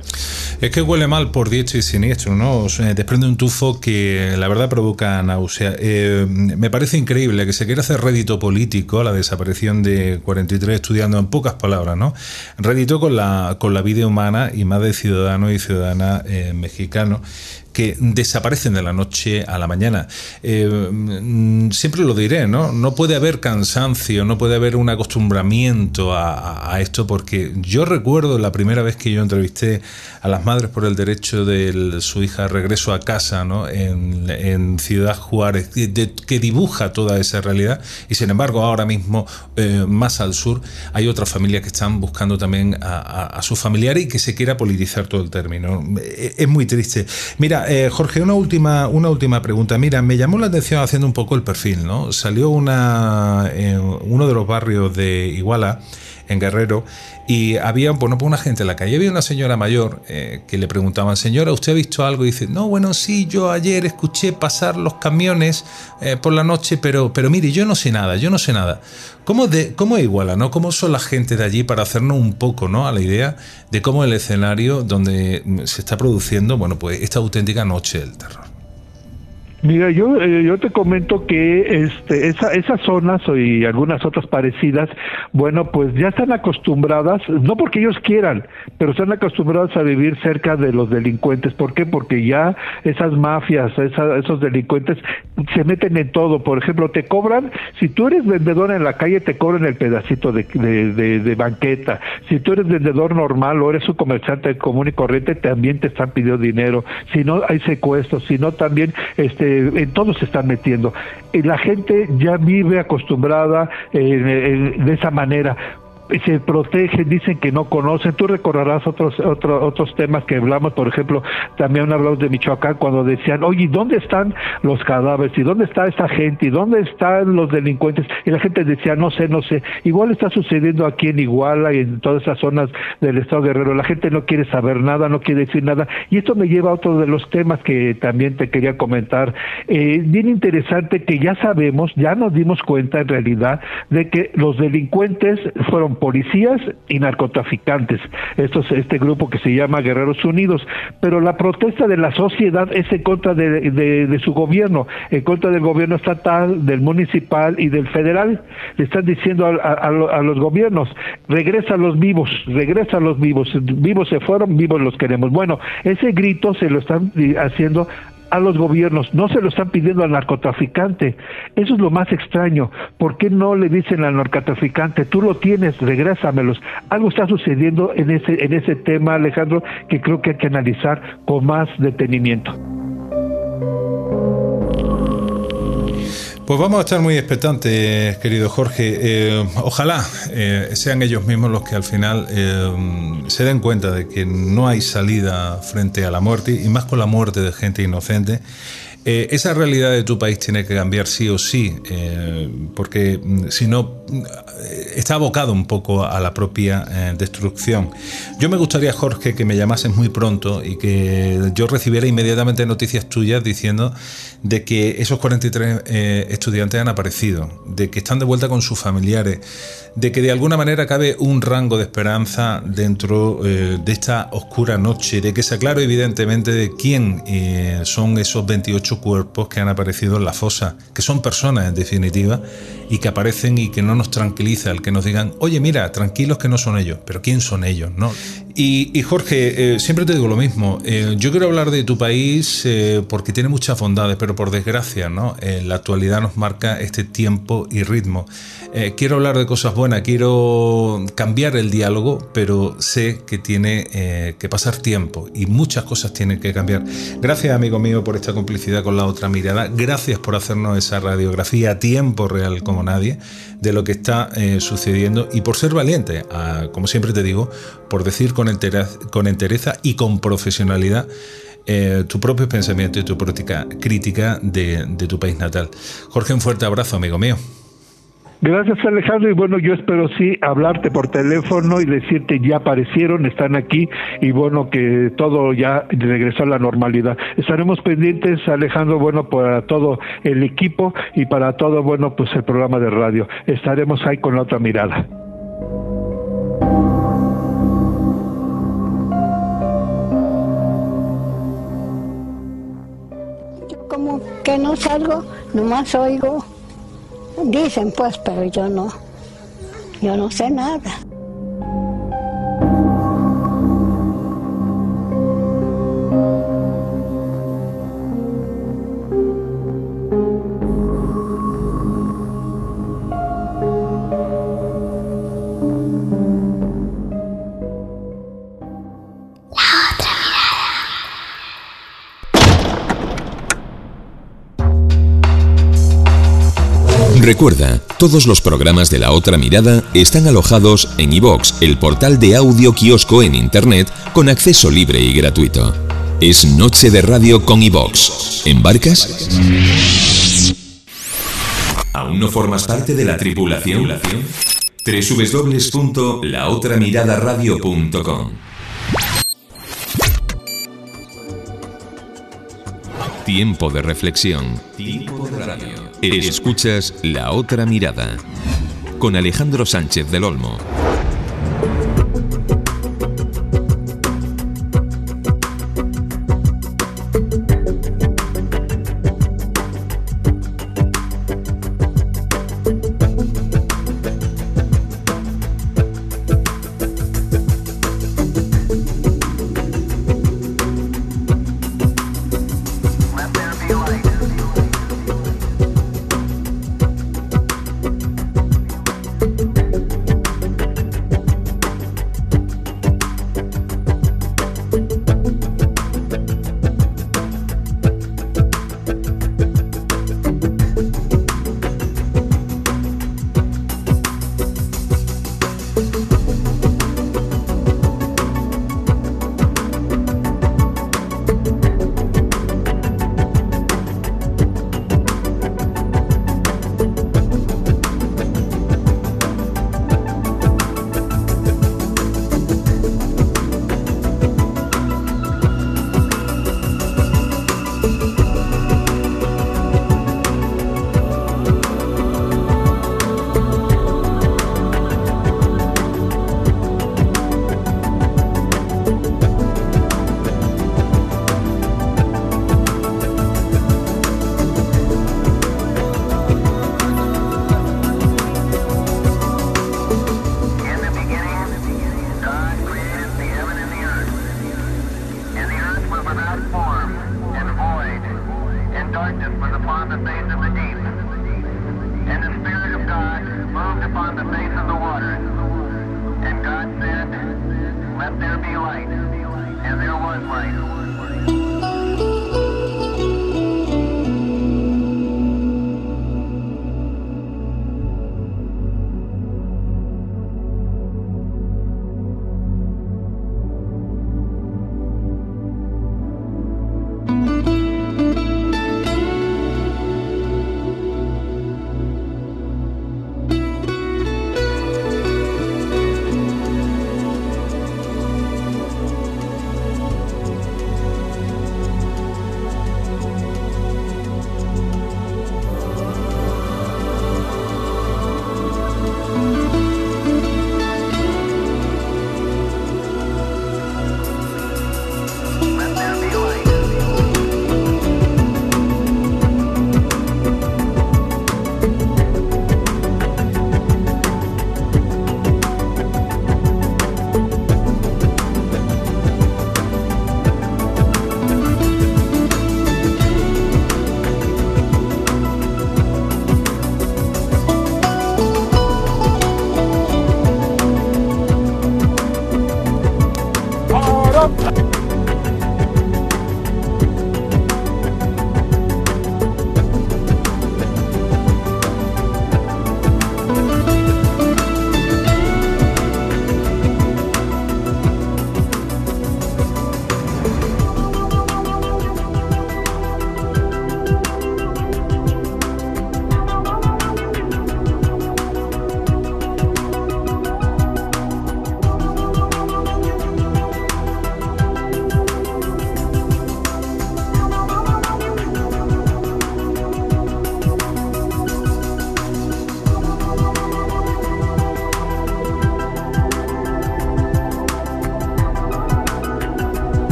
Es que huele mal por dicho y siniestro, ¿no? desprende un tufo que la verdad provoca náusea. Eh, me parece increíble que se quiera hacer rédito político la desaparición de 43 estudiando en pocas palabras, ¿no? Rédito con la, con la vida humana y más de ciudadanos y ciudadanas eh, mexicanos que desaparecen de la noche a la mañana. Eh, mm, siempre lo diré, ¿no? No puede haber cansancio, no puede haber un acostumbramiento a, esto, porque yo recuerdo la primera vez que yo entrevisté a las madres por el derecho de su hija regreso a casa, ¿no? En, Ciudad Juárez, que dibuja toda esa realidad, y sin embargo ahora mismo, eh, más al sur, hay otras familias que están buscando también a, a, sus familiares y que se quiera politizar todo el término. Eh, es muy triste. Mira, eh, Jorge, una última, una última pregunta. Mira, me llamó la atención haciendo un poco el perfil, ¿no? Salió una, en uno de los barrios de Iguala en Guerrero, y había bueno, pues una gente en la calle. Había una señora mayor eh, que le preguntaban, señora, ¿usted ha visto algo? Y dice, no, bueno, sí, yo ayer escuché pasar los camiones eh, por la noche, pero, pero mire, yo no sé nada, yo no sé nada. ¿Cómo, de, ¿Cómo iguala, no? ¿Cómo son la gente de allí para hacernos un poco, ¿no? A la idea de cómo el escenario donde se está produciendo, bueno, pues esta auténtica noche del terror. Mira, yo, eh, yo te comento que este, esa, esas zonas y algunas otras parecidas, bueno, pues ya están acostumbradas, no porque ellos quieran, pero están acostumbradas a vivir cerca de los delincuentes. ¿Por qué? Porque ya esas mafias, esos delincuentes se meten en todo. Por ejemplo, te cobran, si tú eres vendedor en la calle, te cobran el pedacito de, de banqueta. Si tú eres vendedor normal o eres un comerciante común y corriente, también te están pidiendo dinero. Si no, hay secuestros. Si no, también este en todo se están metiendo. Y la gente ya vive acostumbrada de esa manera se protegen, dicen que no conocen. Tú recordarás otros otros otros temas que hablamos, por ejemplo, también hablamos de Michoacán cuando decían, oye, ¿dónde están los cadáveres? ¿Y dónde está esta gente? ¿Y dónde están los delincuentes? Y la gente decía, no sé, no sé. Igual está sucediendo aquí en Iguala y en todas esas zonas del Estado Guerrero. La gente no quiere saber nada, no quiere decir nada. Y esto me lleva a otro de los temas que también te quería comentar. Eh, bien interesante que ya sabemos, ya nos dimos cuenta en realidad de que los delincuentes fueron policías y narcotraficantes. Esto es este grupo que se llama Guerreros Unidos. Pero la protesta de la sociedad es en contra de, su gobierno, en contra del gobierno estatal, del municipal y del federal. Le están diciendo a, los gobiernos, regresa a los vivos, regresa a los vivos. Vivos se fueron, vivos los queremos. Bueno, ese grito se lo están haciendo a los gobiernos, no se lo están pidiendo al narcotraficante. Eso es lo más extraño. ¿Por qué no le dicen al narcotraficante, tú lo tienes, regrésamelos? Algo está sucediendo en ese, en ese tema, Alejandro, que creo que hay que analizar con más detenimiento. Pues vamos a estar muy expectantes, querido Jorge. Eh, ojalá eh, sean ellos mismos los que al final eh, se den cuenta de que no hay salida frente a la muerte y más con la muerte de gente inocente eh, esa realidad de tu país tiene que cambiar sí o sí, eh, porque mm, si no, mm, está abocado un poco a la propia eh, destrucción. Yo me gustaría, Jorge, que me llamases muy pronto y que yo recibiera inmediatamente noticias tuyas diciendo de que esos 43 estudiantes han aparecido, de que están de vuelta con sus familiares, de que de alguna manera cabe un rango de esperanza dentro de esta oscura noche, de que se aclare evidentemente de quién son esos 28 cuerpos que han aparecido en la fosa, que son personas en definitiva, y que aparecen y que no nos tranquiliza el que nos digan, oye, mira, tranquilos que no son ellos, pero ¿quién son ellos? ¿no? Y, Jorge, eh, siempre te digo lo mismo, eh, yo quiero hablar de tu país eh, porque tiene muchas bondades, pero por desgracia, ¿no? la actualidad nos marca este tiempo y ritmo. quiero hablar de cosas buenas, quiero cambiar el diálogo, pero sé que tiene que pasar tiempo y muchas cosas tienen que cambiar. Gracias, amigo mío, por esta complicidad con la otra mirada. Gracias por hacernos esa radiografía a tiempo real como nadie de lo que está sucediendo y por ser valiente, como siempre te digo, por decir con, entereza, con entereza y con profesionalidad eh, tu propio pensamiento y tu práctica crítica de, de tu país natal. Jorge, un fuerte abrazo, amigo mío. Gracias Alejandro y bueno, yo espero sí hablarte por teléfono y decirte ya aparecieron, están aquí y bueno, que todo ya regresó a la normalidad. Estaremos pendientes Alejandro, bueno, para todo el equipo y para todo, bueno, pues el programa de radio. Estaremos ahí con la otra mirada. Que no salgo, nomás oigo Dicen pues, pero yo no. Yo no sé nada. Recuerda, todos los programas de La Otra Mirada están alojados en iVox, el portal de audio kiosco en Internet con acceso libre y gratuito. Es Noche de Radio con iVox. ¿Embarcas? ¿Aún no formas parte de la tripulación? www.laotramiradaradio.com Tiempo de reflexión. Tiempo de radio. Escuchas La Otra Mirada. Con Alejandro Sánchez del Olmo.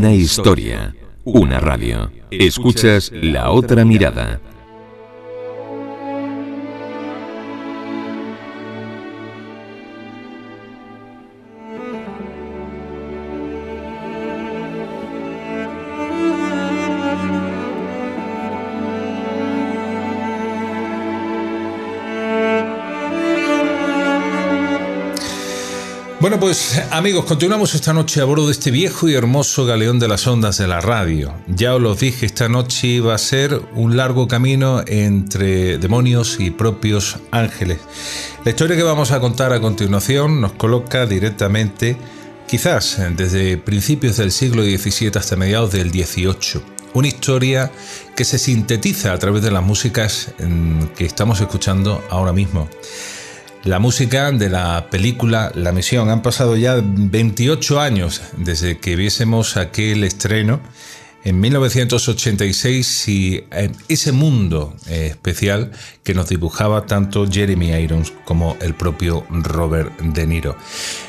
Una historia, una radio. Escuchas la otra mirada. Bueno, pues amigos, continuamos esta noche a bordo de este viejo y hermoso galeón de las ondas de la radio. Ya os lo dije, esta noche iba a ser un largo camino entre demonios y propios ángeles. La historia que vamos a contar a continuación nos coloca directamente, quizás desde principios del siglo XVII hasta mediados del XVIII. Una historia que se sintetiza a través de las músicas que estamos escuchando ahora mismo la música de la película La Misión. Han pasado ya 28 años desde que viésemos aquel estreno en 1986 y ese mundo eh, especial que nos dibujaba tanto Jeremy Irons como el propio Robert De Niro.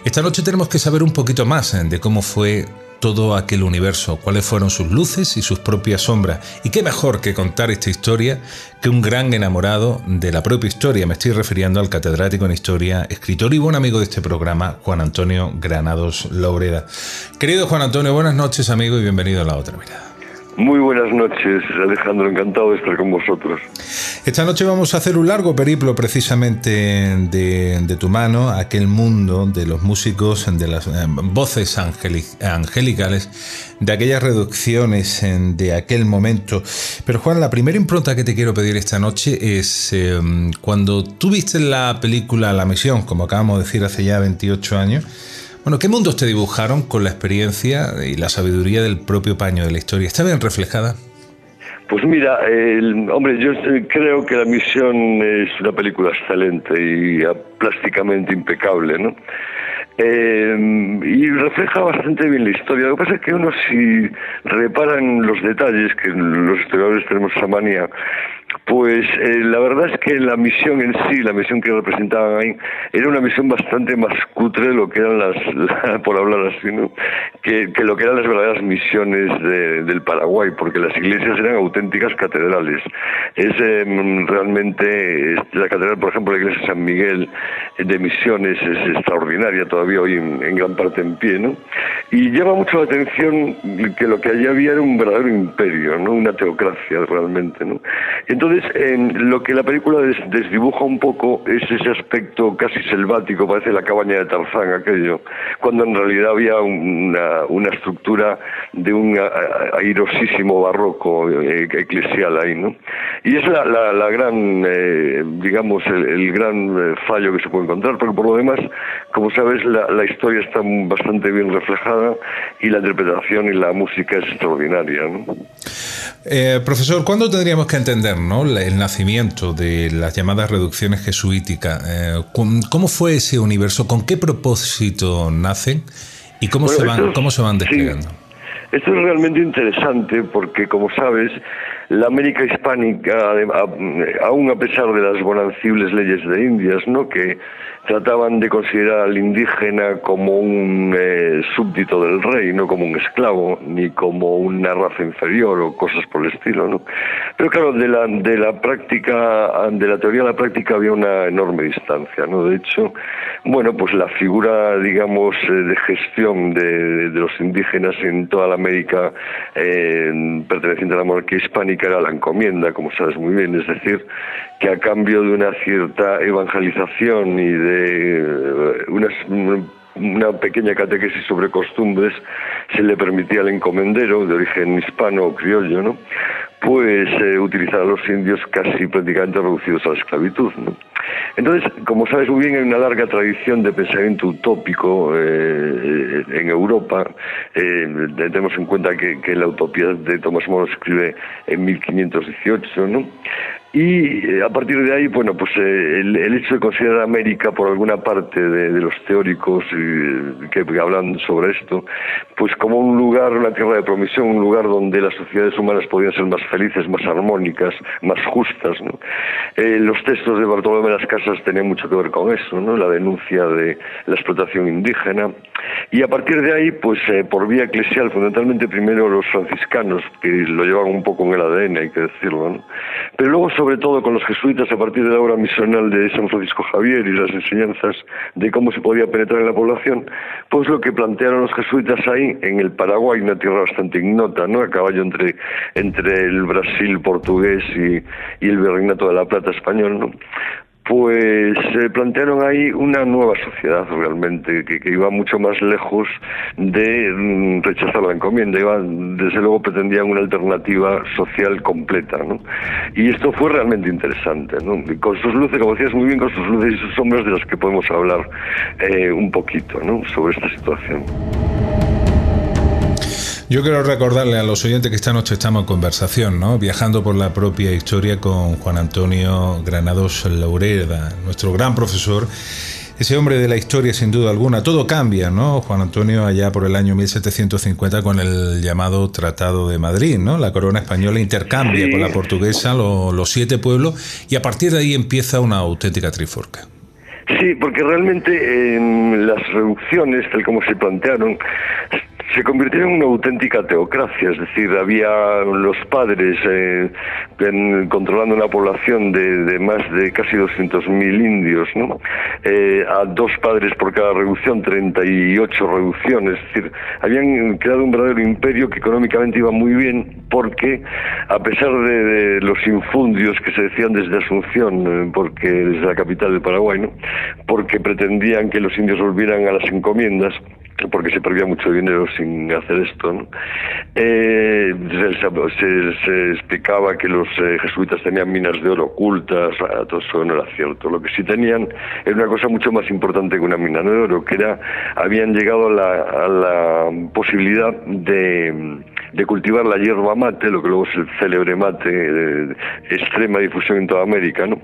Esta noche tenemos que saber un poquito más de cómo fue todo aquel universo, cuáles fueron sus luces y sus propias sombras. Y qué mejor que contar esta historia que un gran enamorado de la propia historia. Me estoy refiriendo al catedrático en historia, escritor y buen amigo de este programa, Juan Antonio Granados Laureda. Querido Juan Antonio, buenas noches amigo y bienvenido a La Otra Mirada. Muy buenas noches, Alejandro, encantado de estar con vosotros. Esta noche vamos a hacer un largo periplo precisamente de, tu mano, aquel mundo de los músicos, de las eh, voces angelicales, de aquellas reducciones de aquel momento. Pero Juan, la primera impronta que te quiero pedir esta noche es em, cuando tú viste la película La Misión, como acabamos de decir hace ya 28 años, bueno, ¿qué mundos te dibujaron con la experiencia y la sabiduría del propio paño de la historia? ¿Está bien reflejada? Pues mira, hombre, yo creo que La Misión es una película excelente y plásticamente impecable, ¿no? Eh, y refleja bastante bien la historia. Lo que pasa es que uno si repara en los detalles, que los historiadores tenemos esa manía, pues eh, la verdad es que la misión en sí, la misión que representaban ahí, era una misión bastante más cutre de lo que eran las, *laughs* por hablar así, ¿no? que, lo que eran las verdaderas misiones del Paraguay, porque las iglesias eran auténticas catedrales. Es em, realmente, la catedral, por ejemplo, la iglesia San Miguel de Misiones es extraordinaria todavía hoy en, gran parte en pie, ¿no? Y llama mucho la atención que lo que allí había era un verdadero imperio, ¿no? Una teocracia realmente, ¿no? En lo que la película desdibuja un poco es ese aspecto casi selvático, parece la cabaña de Tarzán aquello, cuando en realidad había una, una estructura de un airosísimo barroco eh, eclesial ahí, ¿no? Y es la, la, gran, eh, digamos, el, gran eh, fallo que se puede encontrar, porque por lo demás, como sabes, la, la historia está bastante bien reflejada y la interpretación y la música es extraordinaria, ¿no? profesor, ¿cuándo tendríamos que entender el nacimiento de las llamadas reducciones jesuíticas. Eh, ¿Cómo fue ese universo? ¿Con qué propósito nacen? ¿Y cómo, se, van, cómo se van desplegando? Esto es realmente interesante porque, como sabes, la América hispánica, aún a pesar de las bonancibles leyes de Indias, ¿no? que trataban de considerar al indígena como un eh, súbdito del rey, no como un esclavo, ni como una raza inferior o cosas por el estilo, ¿no? Pero claro, de la, de la práctica, de la teoría a la práctica había una enorme distancia, ¿no? De hecho, bueno, pues la figura, digamos, eh, de gestión de, los indígenas en toda la América eh, perteneciente a la monarquía hispánica era la encomienda, como sabes muy bien, es decir, que a cambio de una cierta evangelización y de eh, unas una pequeña catequesis sobre costumbres se le permitía al encomendero de origen hispano o criollo, ¿no? pues eh, utilizar a los indios casi prácticamente reducidos a la esclavitud. ¿no? Entonces, como sabes muy bien, hay una larga tradición de pensamiento utópico eh, en Europa. Eh, tenemos en cuenta que, la utopía de Thomas More escribe en 1518, ¿no? Y eh, a partir de ahí, bueno, pues eh, el, hecho de considerar América por alguna parte de, los teóricos que, hablan sobre esto, pues como un lugar, una tierra de promisión, un lugar donde las sociedades humanas podían ser más felices, más armónicas, más justas. ¿no? Eh, los textos de Bartolomé de las Casas tenían mucho que ver con eso, ¿no? la denuncia de la explotación indígena. Y a partir de ahí, pues por vía eclesial, fundamentalmente primero los franciscanos, que lo llevan un poco en el ADN, hay que decirlo, ¿no? pero luego sobre todo con los jesuitas a partir de la obra misional de San Francisco Javier y las enseñanzas de cómo se podía penetrar en la población, pues lo que plantearon los jesuitas ahí en el Paraguay, una tierra bastante ignota, ¿no? A caballo entre, entre el Brasil portugués y, y el Virreinato de la Plata español, ¿no? Pues se plantearon ahí una nueva sociedad realmente, que, iba mucho más lejos de mm, rechazar la encomienda, desde luego pretendían una alternativa social completa, ¿no? Y esto fue realmente interesante, ¿no? con sus luces, como decías muy bien, con sus luces y sus sombras de las que podemos hablar eh, un poquito, ¿no? Sobre esta situación. Yo quiero recordarle a los oyentes que esta noche estamos en conversación, ¿no? viajando por la propia historia con Juan Antonio Granados Laureda, nuestro gran profesor, ese hombre de la historia sin duda alguna. Todo cambia, ¿no? Juan Antonio allá por el año 1750 con el llamado Tratado de Madrid, ¿no? La corona española intercambia con la portuguesa los siete pueblos y a partir de ahí empieza una auténtica triforca. Sí, porque realmente en las reducciones, tal como se plantearon, se convirtió en una auténtica teocracia, es decir, había los padres eh, controlando una población de, más de casi 200.000 indios, ¿no? Eh, a dos padres por cada reducción, 38 reducciones, es decir, habían creado un verdadero imperio que económicamente iba muy bien porque, a pesar de, los infundios que se decían desde Asunción, eh, porque desde la capital de Paraguay, ¿no? porque pretendían que los indios volvieran a las encomiendas, porque se perdía mucho dinero sin hacer esto. Eh, se, explicaba que los eh, jesuitas tenían minas de oro ocultas, todo eso no era cierto. Lo que sí tenían era una cosa mucho más importante que una mina de oro, que era habían llegado a la posibilidad de de cultivar la hierba mate, lo que luego es el célebre mate de extrema difusión en toda América, ¿no?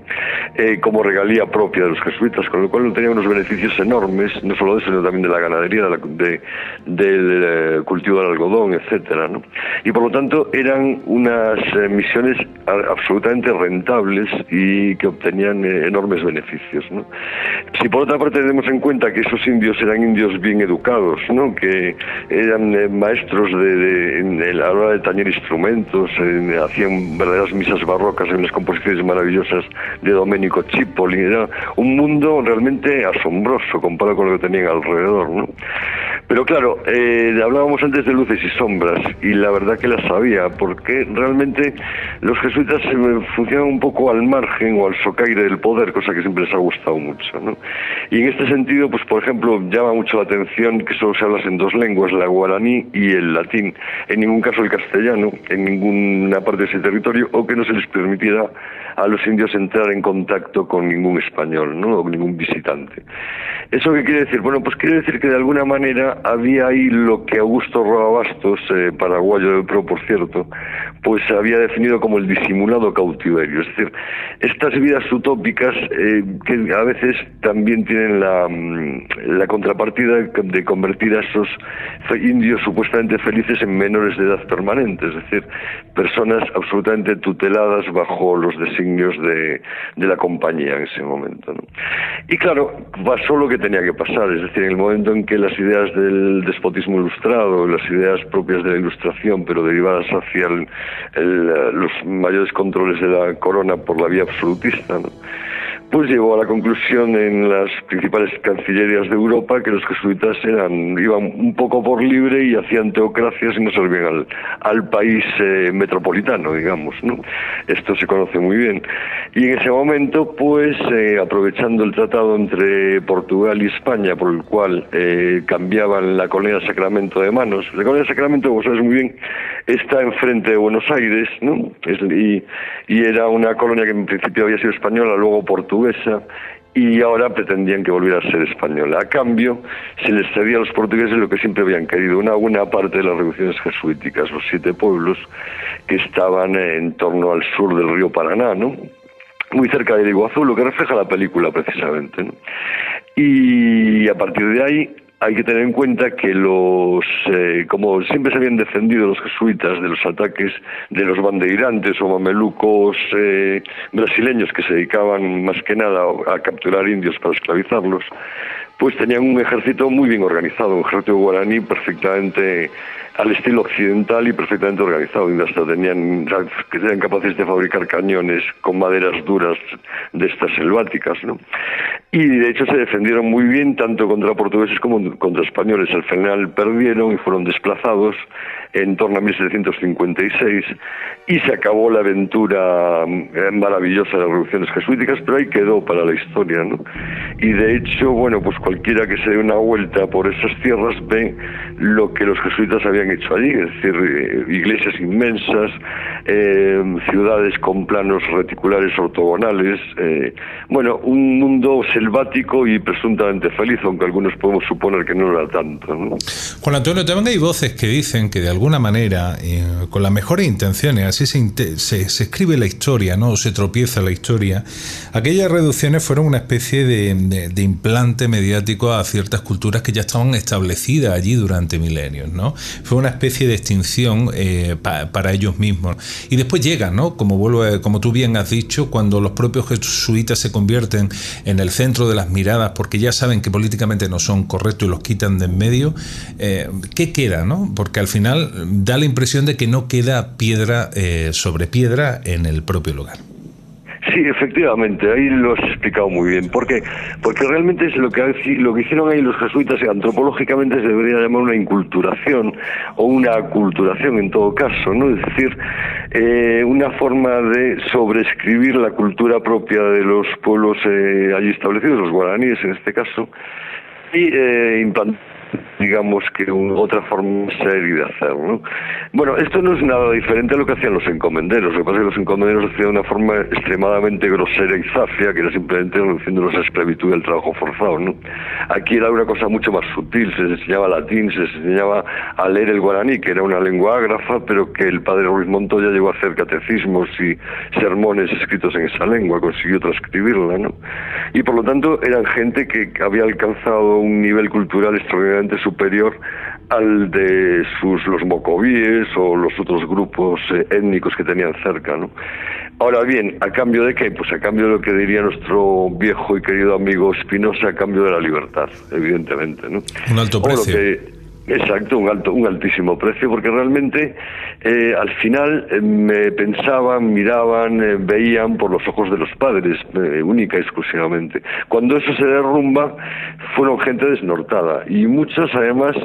Eh, como regalía propia de los jesuitas, con lo cual tenía unos beneficios enormes, no solo de eso, sino también de la ganadería, de, del eh, cultivo del algodón, etcétera, ¿no? Y por lo tanto eran unas eh, misiones absolutamente rentables y que obtenían enormes beneficios, ¿no? Si por otra parte tenemos en cuenta que esos indios eran indios bien educados, ¿no? Que eran maestros de a la hora de tañer instrumentos, hacían verdaderas misas barrocas en las composiciones maravillosas de Domenico Cipoli. Era un mundo realmente asombroso comparado con lo que tenían alrededor. ¿no? Pero claro, eh, hablábamos antes de luces y sombras, y la verdad que las sabía, porque realmente los jesuitas funcionan un poco al margen o al socaire del poder, cosa que siempre les ha gustado mucho. ¿no? Y en este sentido, pues por ejemplo, llama mucho la atención que solo se habla en dos lenguas, la guaraní y el latín, en ningún caso el castellano, en ninguna parte de ese territorio, o que no se les permitiera a los indios entrar en contacto con ningún español, ¿no? ningún visitante. ¿Eso qué quiere decir? Bueno, pues quiere decir que de alguna manera había ahí lo que Augusto Roa Bastos, eh, paraguayo de pro, por cierto, pues había definido como el disimulado cautiverio. Es decir, estas vidas utópicas eh, que a veces también tienen la, mm, la contrapartida de convertir a esos indios supuestamente felices en menores de edad permanente, es decir, personas absolutamente tuteladas bajo los designios de, la compañía en ese momento. Y claro, pasó lo que tenía que pasar, es decir, en el momento en que las ideas del despotismo ilustrado, las ideas propias de la ilustración, pero derivadas hacia los mayores controles de la corona por la vía absolutista, pues llegó a la conclusión en las principales cancillerías de Europa que los jesuitas eran iban un poco por libre y hacían teocracias y no servían al, al país eh, metropolitano, digamos. ¿no? Esto se conoce muy bien. Y en ese momento, pues, eh, aprovechando el tratado entre Portugal y España, por el cual eh, cambiaban la colonia de Sacramento de manos, la colonia de Sacramento, vos sabes muy bien, está enfrente de Buenos Aires, ¿no? y, y era una colonia que en principio había sido española, luego portuguesa, y ahora pretendían que volviera a ser española. A cambio, se les cedía a los portugueses lo que siempre habían querido, una buena parte de las revoluciones jesuíticas, los siete pueblos que estaban en torno al sur del río Paraná, ¿no? muy cerca del Iguazú, lo que refleja la película precisamente. Y a partir de ahí hay que tener en cuenta que los, eh, como siempre se habían defendido los jesuitas de los ataques de los bandeirantes o mamelucos eh, brasileños que se dedicaban más que nada a capturar indios para esclavizarlos, pues tenían un ejército muy bien organizado, un ejército guaraní perfectamente al estilo occidental y perfectamente organizado. Y hasta tenían, que eran capaces de fabricar cañones con maderas duras de estas selváticas, ¿no? Y de hecho se defendieron muy bien tanto contra portugueses como contra españoles. Al final perdieron y fueron desplazados en torno a 1756 y se acabó la aventura eh, maravillosa de las revoluciones jesuíticas, pero ahí quedó para la historia, ¿no? Y de hecho, bueno, pues cualquiera que se dé una vuelta por esas tierras ve lo que los jesuitas habían hecho allí, es decir, eh, iglesias inmensas, eh, ciudades con planos reticulares ortogonales, bueno, un mundo selvático y presuntamente feliz, aunque algunos podemos suponer que no era tanto. ¿no? Juan Antonio, también hay voces que dicen que de alguna manera, con las mejores intenciones, así se, se, escribe la historia, ¿no? Se tropieza la historia. Aquellas reducciones fueron una especie de, de, implante mediático a ciertas culturas que ya estaban establecidas allí durante milenios, ¿no? Fue una especie de extinción eh, para ellos mismos. Y después llegan, ¿no? Como, vuelvo como tú bien has dicho, cuando los propios jesuitas se convierten en el centro de las miradas porque ya saben que políticamente no son correctos y los quitan de en medio, eh, ¿qué queda, no? Porque al final da la impresión de que no queda piedra eh, sobre piedra en el propio lugar. Sí, efectivamente, ahí lo has explicado muy bien. ¿Por qué? Porque realmente es lo que, lo que hicieron ahí los jesuitas, antropológicamente se debería llamar una inculturación o una aculturación en todo caso, ¿no? Es decir, eh, una forma de sobreescribir la cultura propia de los pueblos eh, allí establecidos, los guaraníes en este caso, y eh, implantar digamos que otra forma seria de hacerlo. Bueno, esto no es nada diferente a lo que hacían los encomenderos. Lo que pasa es que los encomenderos hacían de una forma extremadamente grosera y zafia, que era simplemente reduciéndolos a esclavitud del trabajo forzado. ¿no? Aquí era una cosa mucho más sutil. Se enseñaba latín, se enseñaba a leer el guaraní, que era una lengua ágrafa, pero que el padre Ruiz Montoya llegó a hacer catecismos y sermones escritos en esa lengua, consiguió transcribirla. ¿no? Y por lo tanto eran gente que había alcanzado un nivel cultural superior al de sus los mocovíes o los otros grupos eh, étnicos que tenían cerca, ¿no? Ahora bien, ¿a cambio de qué? Pues a cambio de lo que diría nuestro viejo y querido amigo Spinoza, a cambio de la libertad, evidentemente, ¿no? Un alto precio. Exacto, un alto, un altísimo precio, porque realmente eh, al final eh, me pensaban, miraban, veían por los ojos de los padres, única y exclusivamente. Cuando eso se derrumba, fueron gente desnortada y muchos además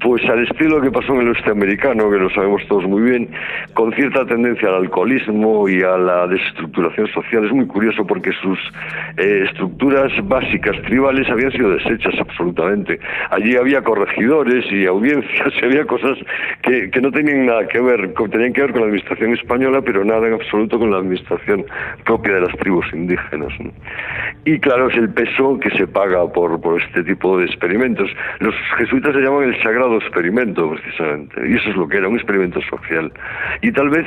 pues al estilo que pasó en el oeste americano, que lo sabemos todos muy bien, con cierta tendencia al alcoholismo y a la desestructuración social. Es muy curioso porque sus eh, estructuras básicas tribales habían sido deshechas absolutamente. Allí había corregidores y audiencias, y había cosas que, que no tenían nada que ver, tenían que ver con la administración española, pero nada en absoluto con la administración propia de las tribus indígenas. Y claro, es el peso que se paga por, por este tipo de experimentos. Los jesuitas se llaman el sagrado experimento, precisamente. Y eso es lo que era, un experimento social. Y tal vez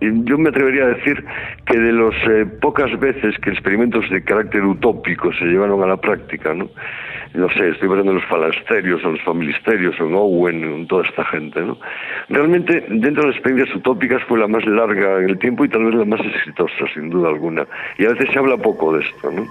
yo me atrevería a decir que de las eh, pocas veces que experimentos de carácter utópico se llevaron a la práctica, ¿no? No sé, estoy pensando en los falasterios, en los familisterios, en Owen, en toda esta gente, ¿no? Realmente, dentro de las experiencias utópicas fue la más larga en el tiempo y tal vez la más exitosa, sin duda alguna. Y a veces se habla poco de esto, ¿no?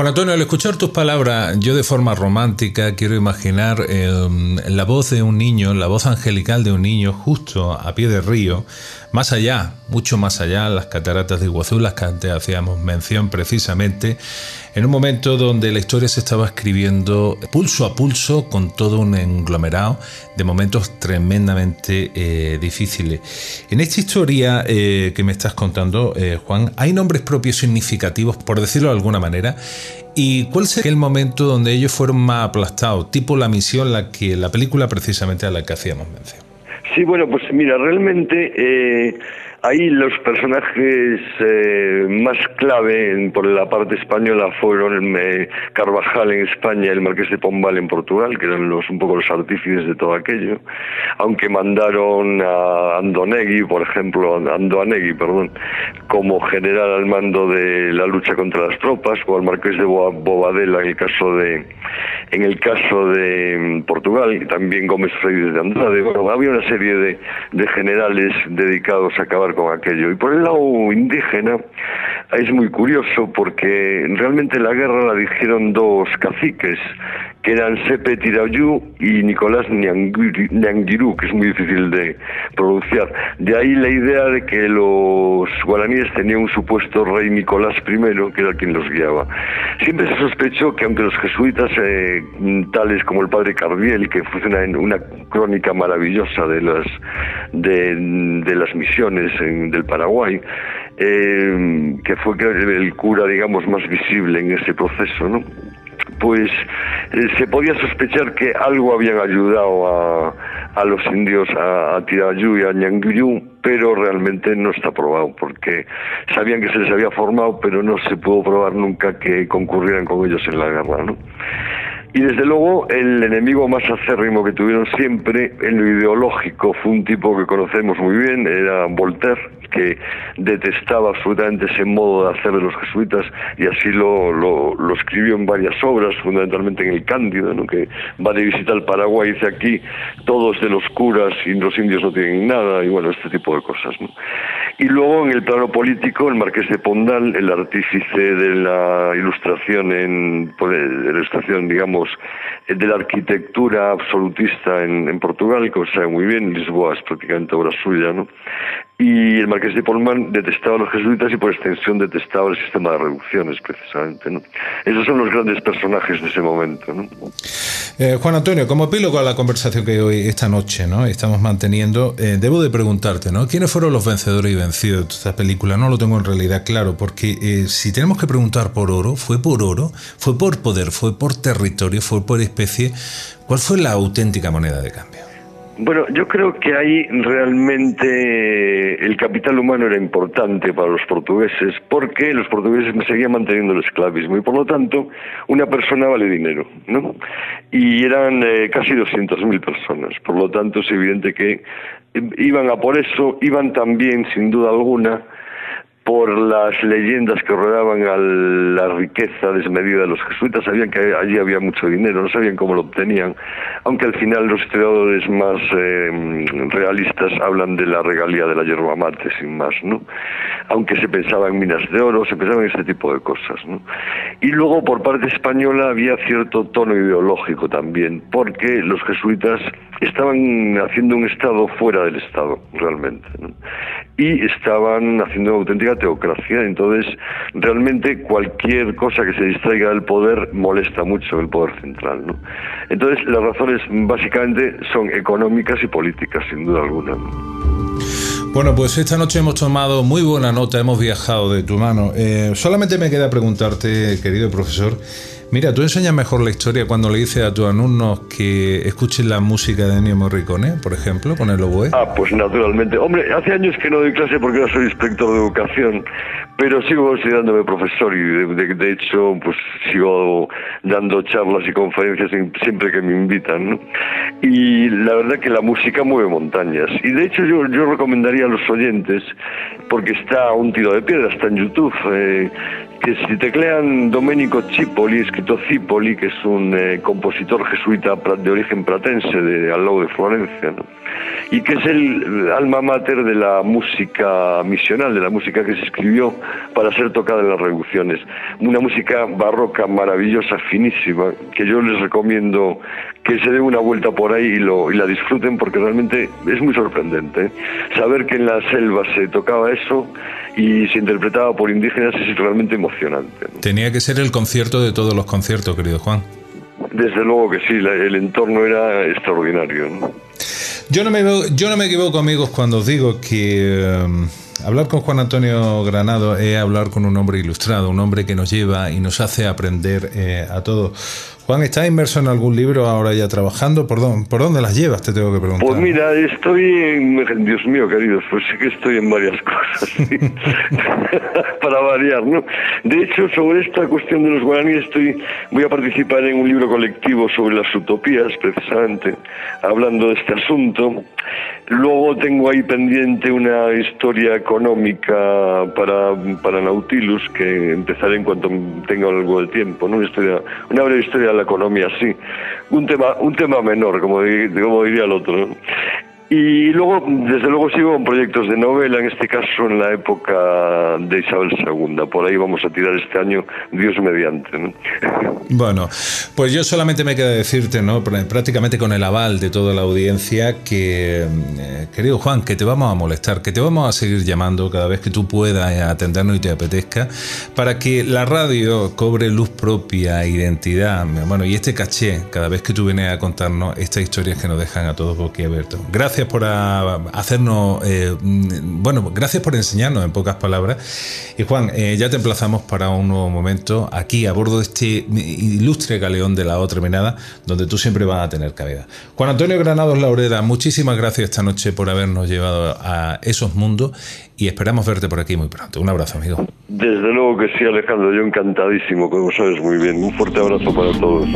Juan Antonio, al escuchar tus palabras, yo de forma romántica quiero imaginar em, la voz de un niño, la voz angelical de un niño justo a pie de río, más allá, mucho más allá, las cataratas de Iguazú, las que antes hacíamos mención precisamente, en un momento donde la historia se estaba escribiendo pulso a pulso con todo un englomerado de momentos tremendamente eh, difíciles. En esta historia eh, que me estás contando, eh, Juan, hay nombres propios significativos, por decirlo de alguna manera, ¿Y cuál sería el momento donde ellos fueron más aplastados? Tipo la misión, la que la película precisamente a la que hacíamos mención. Sí, bueno, pues mira, realmente Ahí los personajes eh, más clave por la parte española fueron eh, Carvajal en España y el Marqués de Pombal en Portugal, que eran los, un poco los artífices de todo aquello, aunque mandaron a Andonegui, por ejemplo, Andoanegui, perdón, como general al mando de la lucha contra las tropas, o al Marqués de Bobadela en el caso de en el caso de mm, Portugal, y también Gómez Freire de Andrade. Bueno, había una serie de, de generales dedicados a acabar con aquello. Y por el lado indígena es muy curioso porque realmente la guerra la dijeron dos caciques que eran Sepe Tirayú y Nicolás Niangiru, que es muy difícil de pronunciar. De ahí la idea de que los guaraníes tenían un supuesto rey Nicolás I, que era quien los guiaba. Siempre se sospechó que aunque los jesuitas, eh, tales como el padre Cardiel, que fue una, crónica maravillosa de las, de, las misiones del Paraguay, eh, que fue el cura, digamos, más visible en ese proceso, ¿no? Pues eh, se podía sospechar que algo habían ayudado a, a los indios a, a y a Ñanguyu, pero realmente no está probado, porque sabían que se les había formado, pero no se pudo probar nunca que concurrieran con ellos en la guerra, ¿no? Y desde luego el enemigo más acérrimo que tuvieron siempre en lo ideológico fue un tipo que conocemos muy bien, era Voltaire, que detestaba absolutamente ese modo de hacer de los jesuitas y así lo, lo, escribió en varias obras, fundamentalmente en el Cándido, ¿no? que va de visita al Paraguay y dice aquí todos de los curas y los indios no tienen nada y bueno, este tipo de cosas. ¿no? Y luego en el plano político, el marqués de Pondal, el artífice de la ilustración en, pues, de la ilustración, digamos, de la arquitectura absolutista en, en Portugal, que sabe muy bien, Lisboa es prácticamente obra suya, ¿no? Y el marqués de Polman detestaba a los jesuitas y por extensión detestaba el sistema de reducciones, precisamente. ¿no? Esos son los grandes personajes de ese momento. Eh, Juan Antonio, como epílogo a la conversación que hoy, esta noche, ¿no? estamos manteniendo, eh, debo de preguntarte, ¿no? ¿quiénes fueron los vencedores y vencidos de esta película? No lo tengo en realidad claro, porque eh, si tenemos que preguntar por oro, fue por oro, fue por poder, fue por territorio, fue por especie. ¿Cuál fue la auténtica moneda de cambio? Bueno, yo creo que ahí realmente el capital humano era importante para los portugueses porque los portugueses seguían manteniendo el esclavismo y por lo tanto una persona vale dinero, ¿no? Y eran eh, casi 200.000 personas, por lo tanto es evidente que iban a por eso, iban también sin duda alguna por las leyendas que rodeaban a la riqueza desmedida de los jesuitas, sabían que allí había mucho dinero, no sabían cómo lo obtenían, aunque al final los historiadores más eh, realistas hablan de la regalía de la yerba mate, sin más, ¿no? Aunque se pensaba en minas de oro, se pensaba en este tipo de cosas, ¿no? Y luego por parte española había cierto tono ideológico también, porque los jesuitas estaban haciendo un Estado fuera del Estado, realmente, ¿no? y estaban haciendo auténtica teocracia. Entonces, realmente cualquier cosa que se distraiga del poder molesta mucho el poder central. ¿no? Entonces, las razones básicamente son económicas y políticas, sin duda alguna. Bueno, pues esta noche hemos tomado muy buena nota, hemos viajado de tu mano. Eh, solamente me queda preguntarte, querido profesor, Mira, tú enseñas mejor la historia cuando le dices a tus alumnos que escuchen la música de Ennio Morricone, por ejemplo, con el oboe. Ah, pues naturalmente. Hombre, hace años que no doy clase porque ahora soy inspector de educación, pero sigo considerándome profesor y de, hecho, pues sigo dando charlas y conferencias siempre que me invitan. Y la verdad que la música mueve montañas. Y de hecho yo, yo recomendaría a los oyentes, porque está un tiro de piedra, está en YouTube. Eh, que si teclean Domenico Cipoli, escrito Cipoli, que es un eh, compositor jesuita de origen pratense, de, al lado de Florencia, y que es el alma mater de la música misional, de la música que se escribió para ser tocada en las reducciones. Una música barroca, maravillosa, finísima, que yo les recomiendo que se den una vuelta por ahí y, lo, y la disfruten porque realmente es muy sorprendente. ¿eh? Saber que en la selva se tocaba eso y se interpretaba por indígenas es realmente emocionante. Tenía que ser el concierto de todos los conciertos, querido Juan. Desde luego que sí, el entorno era extraordinario. Yo, no me, yo no me equivoco, amigos, cuando os digo que em, hablar con Juan Antonio Granado es hablar con un hombre ilustrado, un hombre que nos lleva y nos hace aprender eh, a todos. Juan, ¿estás inmerso en algún libro ahora ya trabajando? ¿Por dónde, ¿Por dónde las llevas? Te tengo que preguntar. Pues mira, estoy en... Dios mío, queridos, pues sí que estoy en varias *laughs* cosas, *laughs* para variar, ¿no? De hecho, sobre esta cuestión de los guaraníes estoy, voy a participar en un libro colectivo sobre las utopías, precisamente, hablando de este asunto. Luego tengo ahí pendiente una historia económica para, para Nautilus, que empezaré en cuanto tenga algo de tiempo, ¿no? Una, historia, una breve historia de la economía, sí. Un tema, un tema menor, como, como diría el otro. Y luego, desde luego, sigo con proyectos de novela, en este caso en la época de Isabel II. Por ahí vamos a tirar este año, Dios mediante. *laughs* Bueno, pues yo solamente me queda decirte, ¿no? prácticamente con el aval de toda la audiencia, que, eh, querido Juan, que te vamos a molestar, que te vamos a seguir llamando cada vez que tú puedas atendernos y te apetezca, para que la radio cobre luz propia, identidad, bueno, y este caché, cada vez que tú vienes a contarnos estas historias que nos dejan a todos boquiabiertos. Gracias por hacernos, eh, bueno, gracias por enseñarnos en pocas palabras. Y Juan, eh, ya te emplazamos para un nuevo momento aquí a bordo de este ilustre galeón de la otra mirada, donde tú siempre vas a tener cabida. Juan Antonio Granados Laureda, muchísimas gracias esta noche por habernos llevado a esos mundos y esperamos verte por aquí muy pronto. Un abrazo, amigo. Desde luego que sí, Alejandro, yo encantadísimo, como sabes muy bien. Un fuerte abrazo para todos.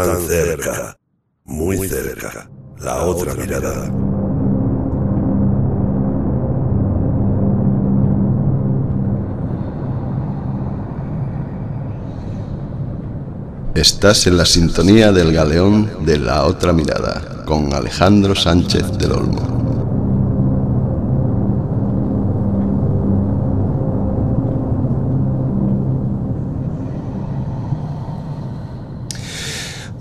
Están cerca, muy cerca, la otra mirada. Estás en la sintonía del galeón de la otra mirada con Alejandro Sánchez del Olmo.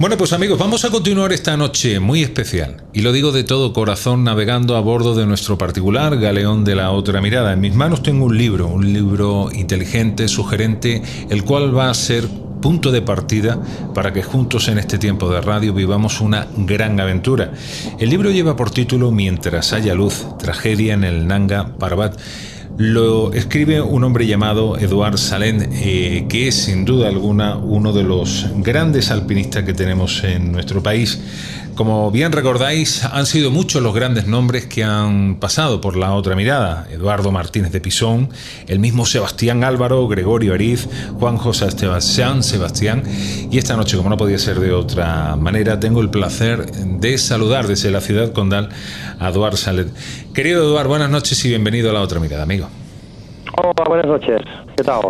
Bueno, pues amigos, vamos a continuar esta noche muy especial. Y lo digo de todo corazón navegando a bordo de nuestro particular galeón de la otra mirada. En mis manos tengo un libro, un libro inteligente, sugerente, el cual va a ser punto de partida para que juntos en este tiempo de radio vivamos una gran aventura. El libro lleva por título Mientras haya luz, tragedia en el Nanga Parbat lo escribe un hombre llamado Eduard Salén, eh, que es sin duda alguna uno de los grandes alpinistas que tenemos en nuestro país. Como bien recordáis, han sido muchos los grandes nombres que han pasado por la otra mirada. Eduardo Martínez de Pisón, el mismo Sebastián Álvaro, Gregorio Ariz, Juan José Sebastián, Sebastián. Y esta noche, como no podía ser de otra manera, tengo el placer de saludar desde la ciudad condal a Eduard Salet. Querido Eduard, buenas noches y bienvenido a la otra mirada, amigo. Hola, buenas noches. ¿Qué tal?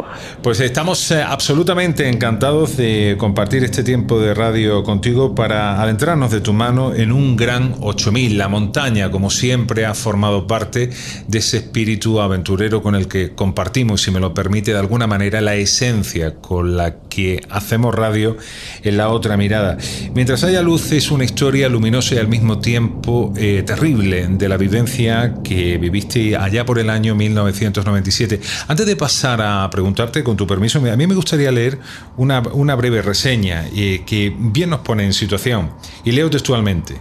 Pues estamos eh, absolutamente encantados de compartir este tiempo de radio contigo para adentrarnos de tu mano en un gran 8000. La montaña, como siempre, ha formado parte de ese espíritu aventurero con el que compartimos, si me lo permite, de alguna manera la esencia con la que hacemos radio en la otra mirada. Mientras haya luz es una historia luminosa y al mismo tiempo eh, terrible de la vivencia que viviste allá por el año 1997. Antes de pasar a preguntarte, con tu permiso, a mí me gustaría leer una, breve reseña eh, que bien nos pone en situación. Y leo textualmente.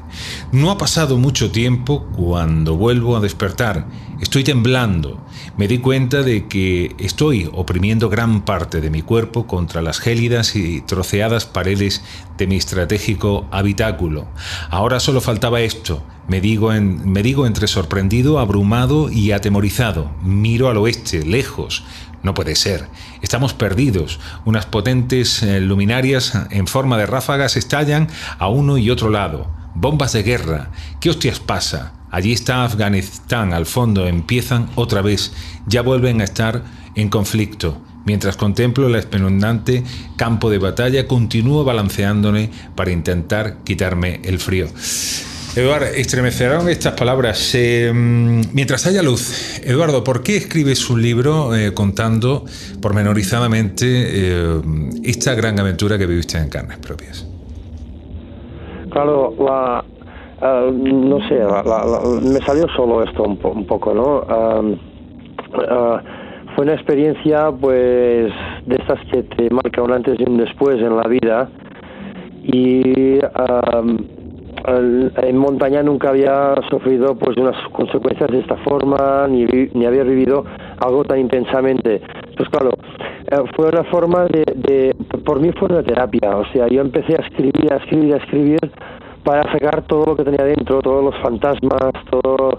No ha pasado mucho tiempo cuando vuelvo a despertar. Estoy temblando. Me di cuenta de que estoy oprimiendo gran parte de mi cuerpo contra las gélidas y troceadas paredes de mi estratégico habitáculo. Ahora solo faltaba esto. Me digo, me digo entre sorprendido, abrumado y atemorizado. Miro al oeste, lejos. No puede ser. Estamos perdidos. Unas potentes eh, luminarias en forma de ráfagas estallan a uno y otro lado. Bombas de guerra. ¿Qué hostias pasa? Allí está Afganistán, al fondo empiezan otra vez. Ya vuelven a estar en conflicto. Mientras contemplo el espeluznante campo de batalla, continúo balanceándome para intentar quitarme el frío. Eduardo, estremecerán estas palabras. Eh, mientras haya luz, Eduardo, ¿por qué escribes un libro eh, contando pormenorizadamente eh, esta gran aventura que viviste en carnes propias? Claro, no sé, me salió solo esto un, poco, ¿no? fue una experiencia, pues, de estas que te marca un antes y un después en la vida y en montaña nunca había sufrido pues unas consecuencias de esta forma ni, ni había vivido algo tan intensamente. Entonces claro eh, fue una forma de, por mí fue una terapia. O sea yo empecé a escribir a escribir a escribir para sacar todo lo que tenía dentro todos los fantasmas todo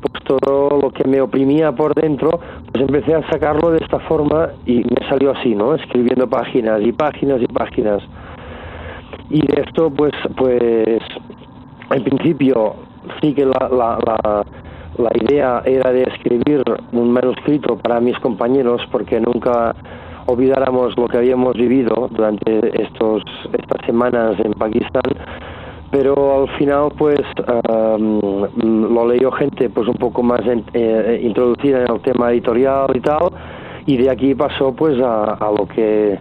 pues todo lo que me oprimía por dentro pues empecé a sacarlo de esta forma y me salió así no escribiendo páginas y páginas y páginas. Y de esto pues pues en principio sí que la, la, la, idea era de escribir un manuscrito para mis compañeros porque nunca olvidáramos lo que habíamos vivido durante estos estas semanas en Pakistán pero al final pues lo leyó gente pues un poco más eh, introducida en el tema editorial y tal y de aquí pasó pues a, lo que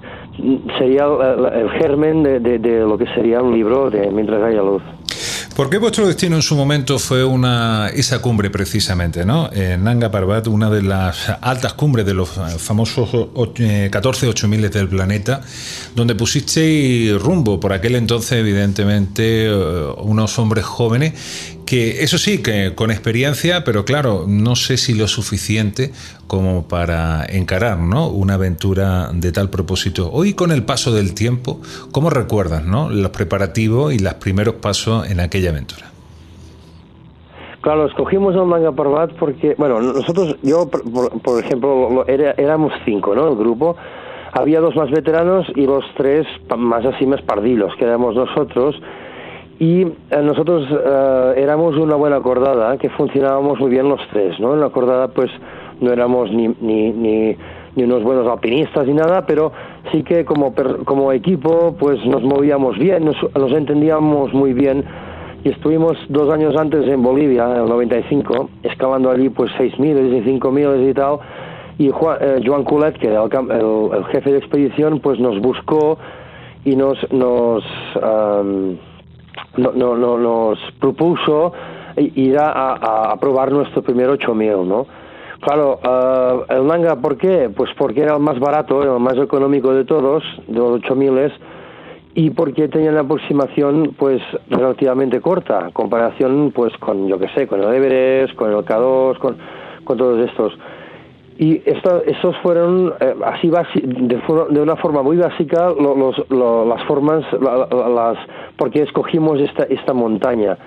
sería el, germen de, de, lo que sería un libro de Mientras haya luz. ¿Por qué vuestro destino en su momento fue una esa cumbre precisamente, ¿no? En Nanga Parbat, una de las altas cumbres de los famosos 14 8000 del planeta, donde pusisteis rumbo por aquel entonces, evidentemente, eh, unos hombres jóvenes que eso sí, que con experiencia, pero claro, no sé si lo suficiente como para encarar ¿no? una aventura de tal propósito. Hoy con el paso del tiempo, ¿cómo recuerdas ¿no? los preparativos y los primeros pasos en aquella aventura? Claro, escogimos el Manga Parbat porque, bueno, nosotros, yo, por, ejemplo, éramos cinco, ¿no? El grupo. Había dos más veteranos y los tres más así más pardilos, que éramos nosotros y eh, nosotros eh, éramos una buena acordada, que funcionábamos muy bien los tres, ¿no? En la acordada pues no éramos ni, ni, ni, ni unos buenos alpinistas ni nada, pero sí que como, como equipo pues nos movíamos bien, nos, nos entendíamos muy bien y estuvimos dos años antes en Bolivia, en el 95, escalando allí pues 6.000 y 5.000 y tal, y Juan, eh, Joan Culet, que era el, el, jefe de expedición, pues nos buscó y nos... nos no, no, no, nos propuso ir a, a, probar nuestro primer 8000, ¿no? Claro, uh, el manga, ¿por qué? Pues porque era el más barato, el más económico de todos, de los 8000 y porque tenía una aproximación pues relativamente corta, comparación pues con, yo que sé, con el Everest, con el K2, con, con todos estos. Y esto, estos fueron eh, así de, de, una forma muy básica los, las formas las porque escogimos esta esta montaña.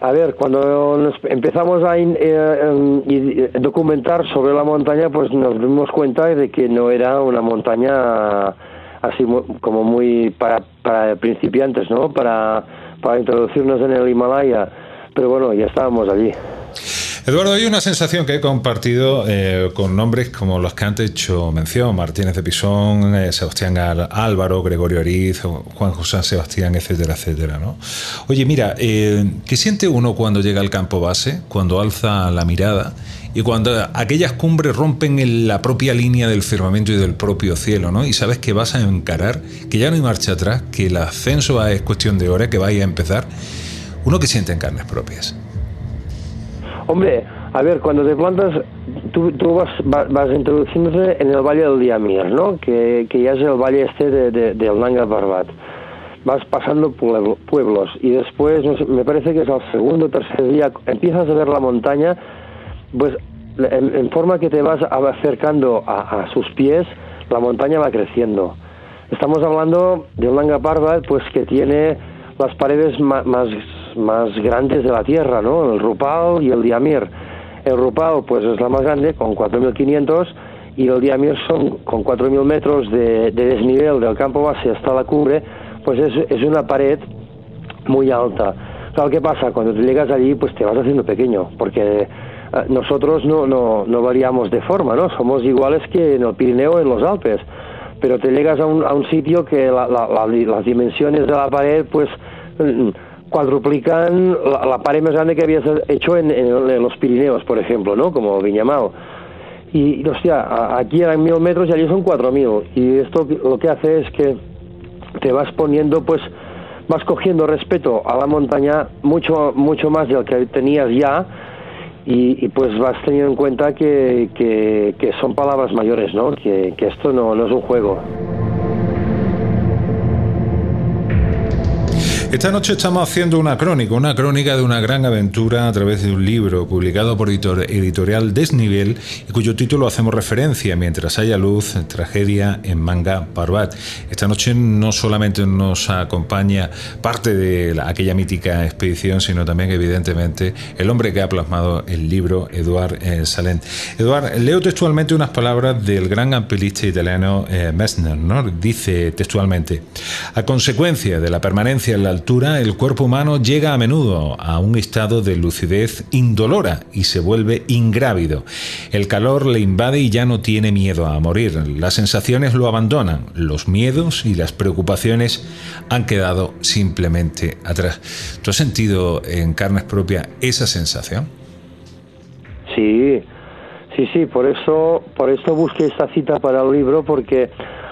A ver cuando empezamos a eh, documentar sobre la montaña pues nos dimos cuenta de que no era una montaña así como muy para, para principiantes no para para introducirnos en el Himalaya. Pero bueno ya estábamos allí Eduardo, hay una sensación que he compartido eh, con nombres como los que han hecho mención, Martínez de Pisón, eh, Sebastián Álvaro, Gregorio Ariz, Juan José Sebastián, etcétera, etcétera. ¿no? Oye, mira, eh, ¿qué siente uno cuando llega al campo base, cuando alza la mirada y cuando aquellas cumbres rompen la propia línea del firmamento y del propio cielo, ¿no? Y sabes que vas a encarar, que ya no hay marcha atrás, que el ascenso es cuestión de hora, que vaya a empezar. Uno que siente en carnes propias. Hombre, a ver, cuando te plantas, tú, tú vas, vas, introduciéndose en el Valle del Diamir, ¿no? Que, que ya es el valle este de, de, del Nanga Parbat. Vas pasando pueblos y después, me parece que es al segundo o tercer día, empiezas a ver la montaña, pues en, forma que te vas acercando a, sus pies, la montaña va creciendo. Estamos hablando de un Nanga Parbat, pues que tiene las paredes más, más, grandes de la Tierra, ¿no? El Rupal y el Diamir. El Rupal, pues es la más grande, con 4.500, y el Diamir son con 4.000 metros de, desnivel del campo base hasta la cubre, pues es, es una pared muy alta. Claro, ¿qué pasa? Cuando te llegas allí, pues te vas haciendo pequeño, porque eh, nosotros no, no, no variamos de forma, ¿no? Somos iguales que en el Pirineo, en los Alpes pero te llegas a un, a un sitio que las dimensiones de la pared pues mm, cuadruplican la, pared más grande que habías hecho en, los Pirineos, por ejemplo, ¿no? Como Viñamao. Y, hostia, aquí eran mil metros y allí son cuatro mil. Y esto lo que hace es que te vas poniendo, pues, vas cogiendo respeto a la montaña mucho, mucho más del que tenías ya y, pues vas teniendo en cuenta que, que, son palabras mayores, ¿no? Que, esto no es un juego. Esta noche estamos haciendo una crónica, una crónica de una gran aventura a través de un libro publicado por editorial Desnivel y cuyo título hacemos referencia, Mientras haya luz, tragedia en Manga Parbat. Esta noche no solamente nos acompaña parte de aquella mítica expedición, sino también evidentemente el hombre que ha plasmado el libro, Eduard eh, Salent. Eduard, leo textualmente unas palabras del gran ampelista italiano eh, Messner, ¿no? Dice textualmente, a consecuencia de la permanencia en la el cuerpo humano llega a menudo a un estado de lucidez indolora y se vuelve ingrávido. El calor le invade y ya no tiene miedo a morir. Las sensaciones lo abandonan. Los miedos y las preocupaciones han quedado simplemente atrás. ¿Tú has sentido en carnes propias esa sensación? Sí, sí, sí, por eso, por eso busqué esta cita para el libro, porque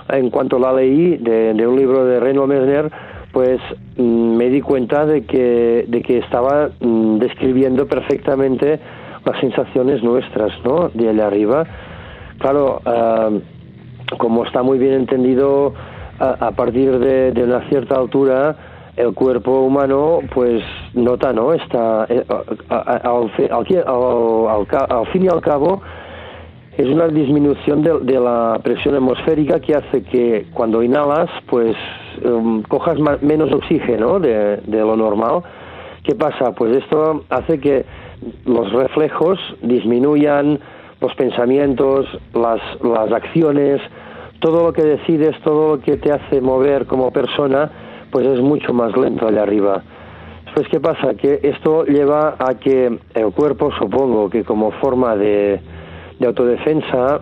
en cuanto la leí de, un libro de Reno Mesner, pues mm, me di cuenta de que, de que estaba mm, describiendo perfectamente las sensaciones nuestras, ¿no? De allá arriba. Claro, ah, como está muy bien entendido, a, partir de, una cierta altura, el cuerpo humano, pues nota, ¿no? Está, eh, al, fin y al cabo, es una disminución de, la presión atmosférica que hace que cuando inhalas, pues um, cojas menos oxígeno de, lo normal. ¿Qué pasa? Pues esto hace que los reflejos disminuyan, los pensamientos, las, las acciones, todo lo que decides, todo lo que te hace mover como persona, pues es mucho más lento allá arriba. Pues ¿qué pasa? Que esto lleva a que el cuerpo, supongo que como forma de, de autodefensa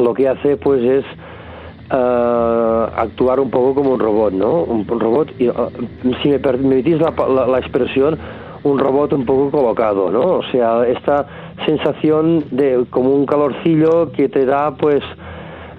lo que hace pues es uh, actuar un poco como un robot, ¿no? Un, robot, y, uh, si me permitís la, la, expresión, un robot un poco colocado, ¿no? O sea, esta sensación de como un calorcillo que te da pues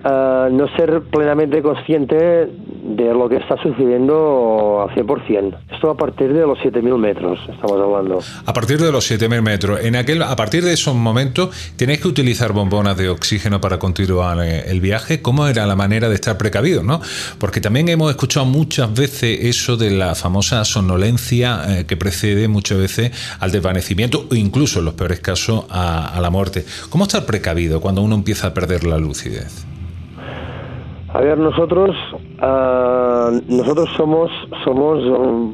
eh, no ser plenamente consciente de lo que está sucediendo al 100%. Esto a partir de los 7.000 metros, estamos hablando. A partir de los 7.000 metros. En aquel, a partir de esos momentos, ¿tenéis que utilizar bombonas de oxígeno para continuar eh, el viaje? ¿Cómo era la manera de estar precavido? ¿no? Porque también hemos escuchado muchas veces eso de la famosa somnolencia eh, que precede muchas veces al desvanecimiento o incluso en los peores casos a, a la muerte. ¿Cómo estar precavido cuando uno empieza a perder la lucidez? A ver, nosotros, ah, nosotros somos, somos,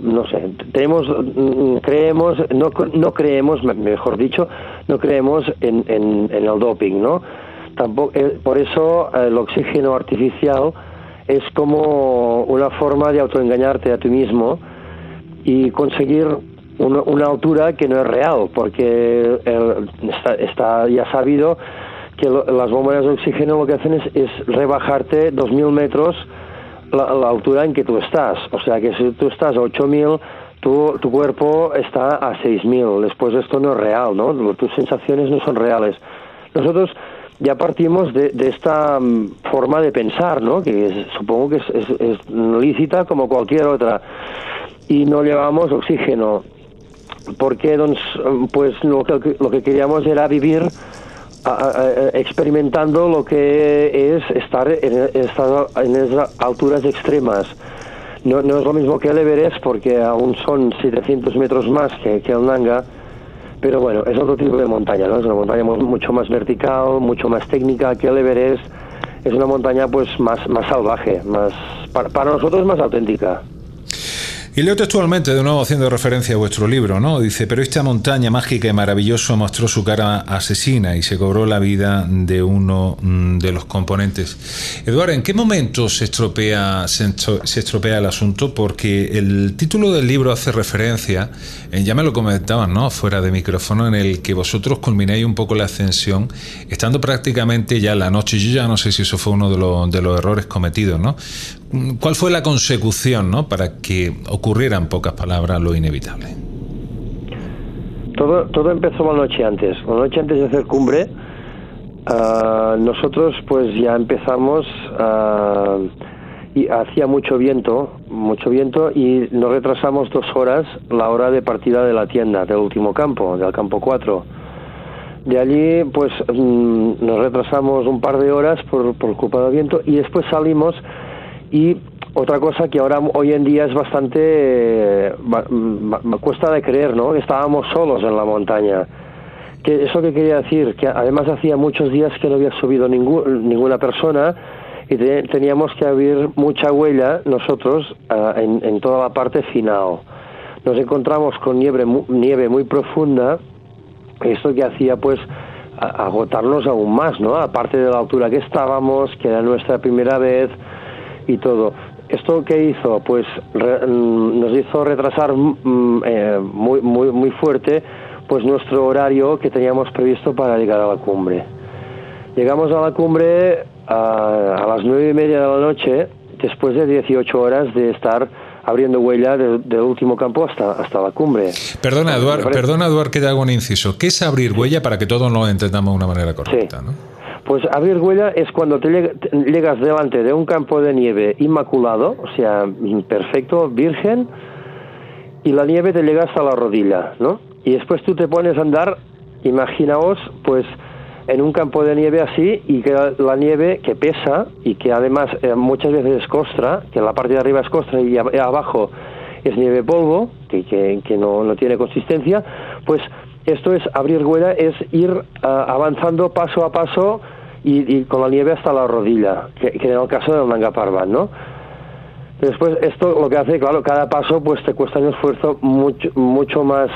no sé, tenemos, mm, creemos, no, no creemos, mejor dicho, no creemos en, en, el doping, ¿no? Tampoco, eh, por eso el oxígeno artificial es como una forma de autoengañarte a ti mismo y conseguir una, altura que no es real, porque está, está ya sabido que las bombonas de oxígeno lo que hacen es, es rebajarte 2.000 metros la, altura en que tú estás. O sea que si tú estás a 8.000, tu, tu cuerpo está a 6.000. Después esto no es real, ¿no? Tus sensaciones no son reales. Nosotros ya partimos de, de esta mm, forma de pensar, ¿no? Que supongo que es, es, lícita como cualquier otra. Y no llevamos oxígeno. Porque, pues, lo que, lo que queríamos era vivir experimentando lo que es estar en, en esas alturas extremas. No, no, es lo mismo que el Everest porque aún son 700 metros más que, que el Nanga, pero bueno, es otro tipo de montaña, ¿no? Es una montaña mucho más vertical, mucho más técnica que el Everest. Es una montaña pues más, más salvaje, más para, para nosotros más auténtica. Y leo textualmente, de nuevo haciendo referencia a vuestro libro, ¿no? Dice, pero esta montaña mágica y maravillosa mostró su cara asesina y se cobró la vida de uno mm, de los componentes. Eduardo, ¿en qué momento se estropea, se, estropea el asunto? Porque el título del libro hace referencia, eh, ya me lo comentaban, ¿no? Fuera de micrófono, en el que vosotros culmináis un poco la ascensión, estando prácticamente ya la noche. Yo ya no sé si eso fue uno de los, de los errores cometidos, ¿no? ¿Cuál fue la consecución ¿no? para que ocurriera en pocas palabras lo inevitable? Todo, todo empezó la noche antes. La noche antes de hacer cumbre, ah, nosotros pues ya empezamos ah, y hacía mucho viento, mucho viento y nos retrasamos dos horas la hora de partida de la tienda, del último campo, del campo 4. De allí pues mm, nos retrasamos un par de horas por, por culpa del viento y después salimos y otra cosa que ahora hoy en día es bastante me cuesta de creer, ¿no? Estábamos solos en la montaña. Que eso que quería decir, que además hacía muchos días que no había subido ninguna persona y teníamos que abrir mucha huella nosotros ah, en, toda la parte final. Nos encontramos con nieve, nieve muy profunda, esto que hacía pues agotarnos aún más, ¿no? Aparte de la altura que estábamos, que era nuestra primera vez, y todo. ¿Esto qué hizo? Pues mm, nos hizo retrasar mm, eh, muy, muy, muy fuerte pues nuestro horario que teníamos previsto para llegar a la cumbre. Llegamos a la cumbre a, las nueve y media de la noche, después de 18 horas de estar abriendo huella del, último campo hasta, hasta la cumbre. Perdona, Eduard, perdona, Eduard, que te hago un inciso. ¿Qué es abrir huella para que todos lo entendamos de una manera correcta? ¿no? Pues abrir huella es cuando te llegas delante de un campo de nieve inmaculado, o sea, perfecto, virgen, y la nieve te llega hasta la rodilla, ¿no? Y después tú te pones a andar, imaginaos, pues en un campo de nieve así y que la nieve que pesa y que además eh, muchas veces es costra, que la parte de arriba es costra y abajo es nieve polvo, que, que, no, no, tiene consistencia, pues esto es abrir huella, es ir ah, avanzando paso a paso y, con la nieve hasta la rodilla, que, que en el caso del manga parbat, ¿no? Después, esto lo que hace, claro, cada paso pues te cuesta un esfuerzo mucho, mucho más,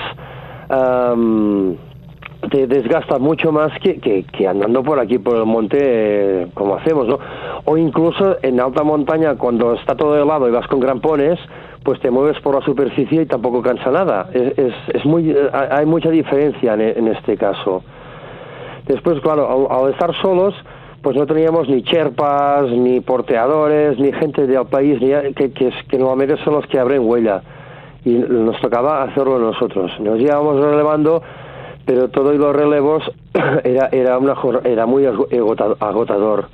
te desgasta mucho más que, que, andando por aquí, por el monte, eh, como hacemos, ¿no? O incluso en alta montaña, cuando está todo helado y vas con grampones, pues te mueves por la superficie y tampoco cansa nada. Es, es, muy, eh, hay mucha diferencia en este caso. Después, claro, al, estar solos, pues no teníamos ni cherpas, ni porteadores, ni gente del país, ni, que, que, que normalmente son los que abren huella. Y nos tocaba hacerlo nosotros. Nos íbamos relevando, pero todos los relevos *clears throat* era, era, una, era muy agotador.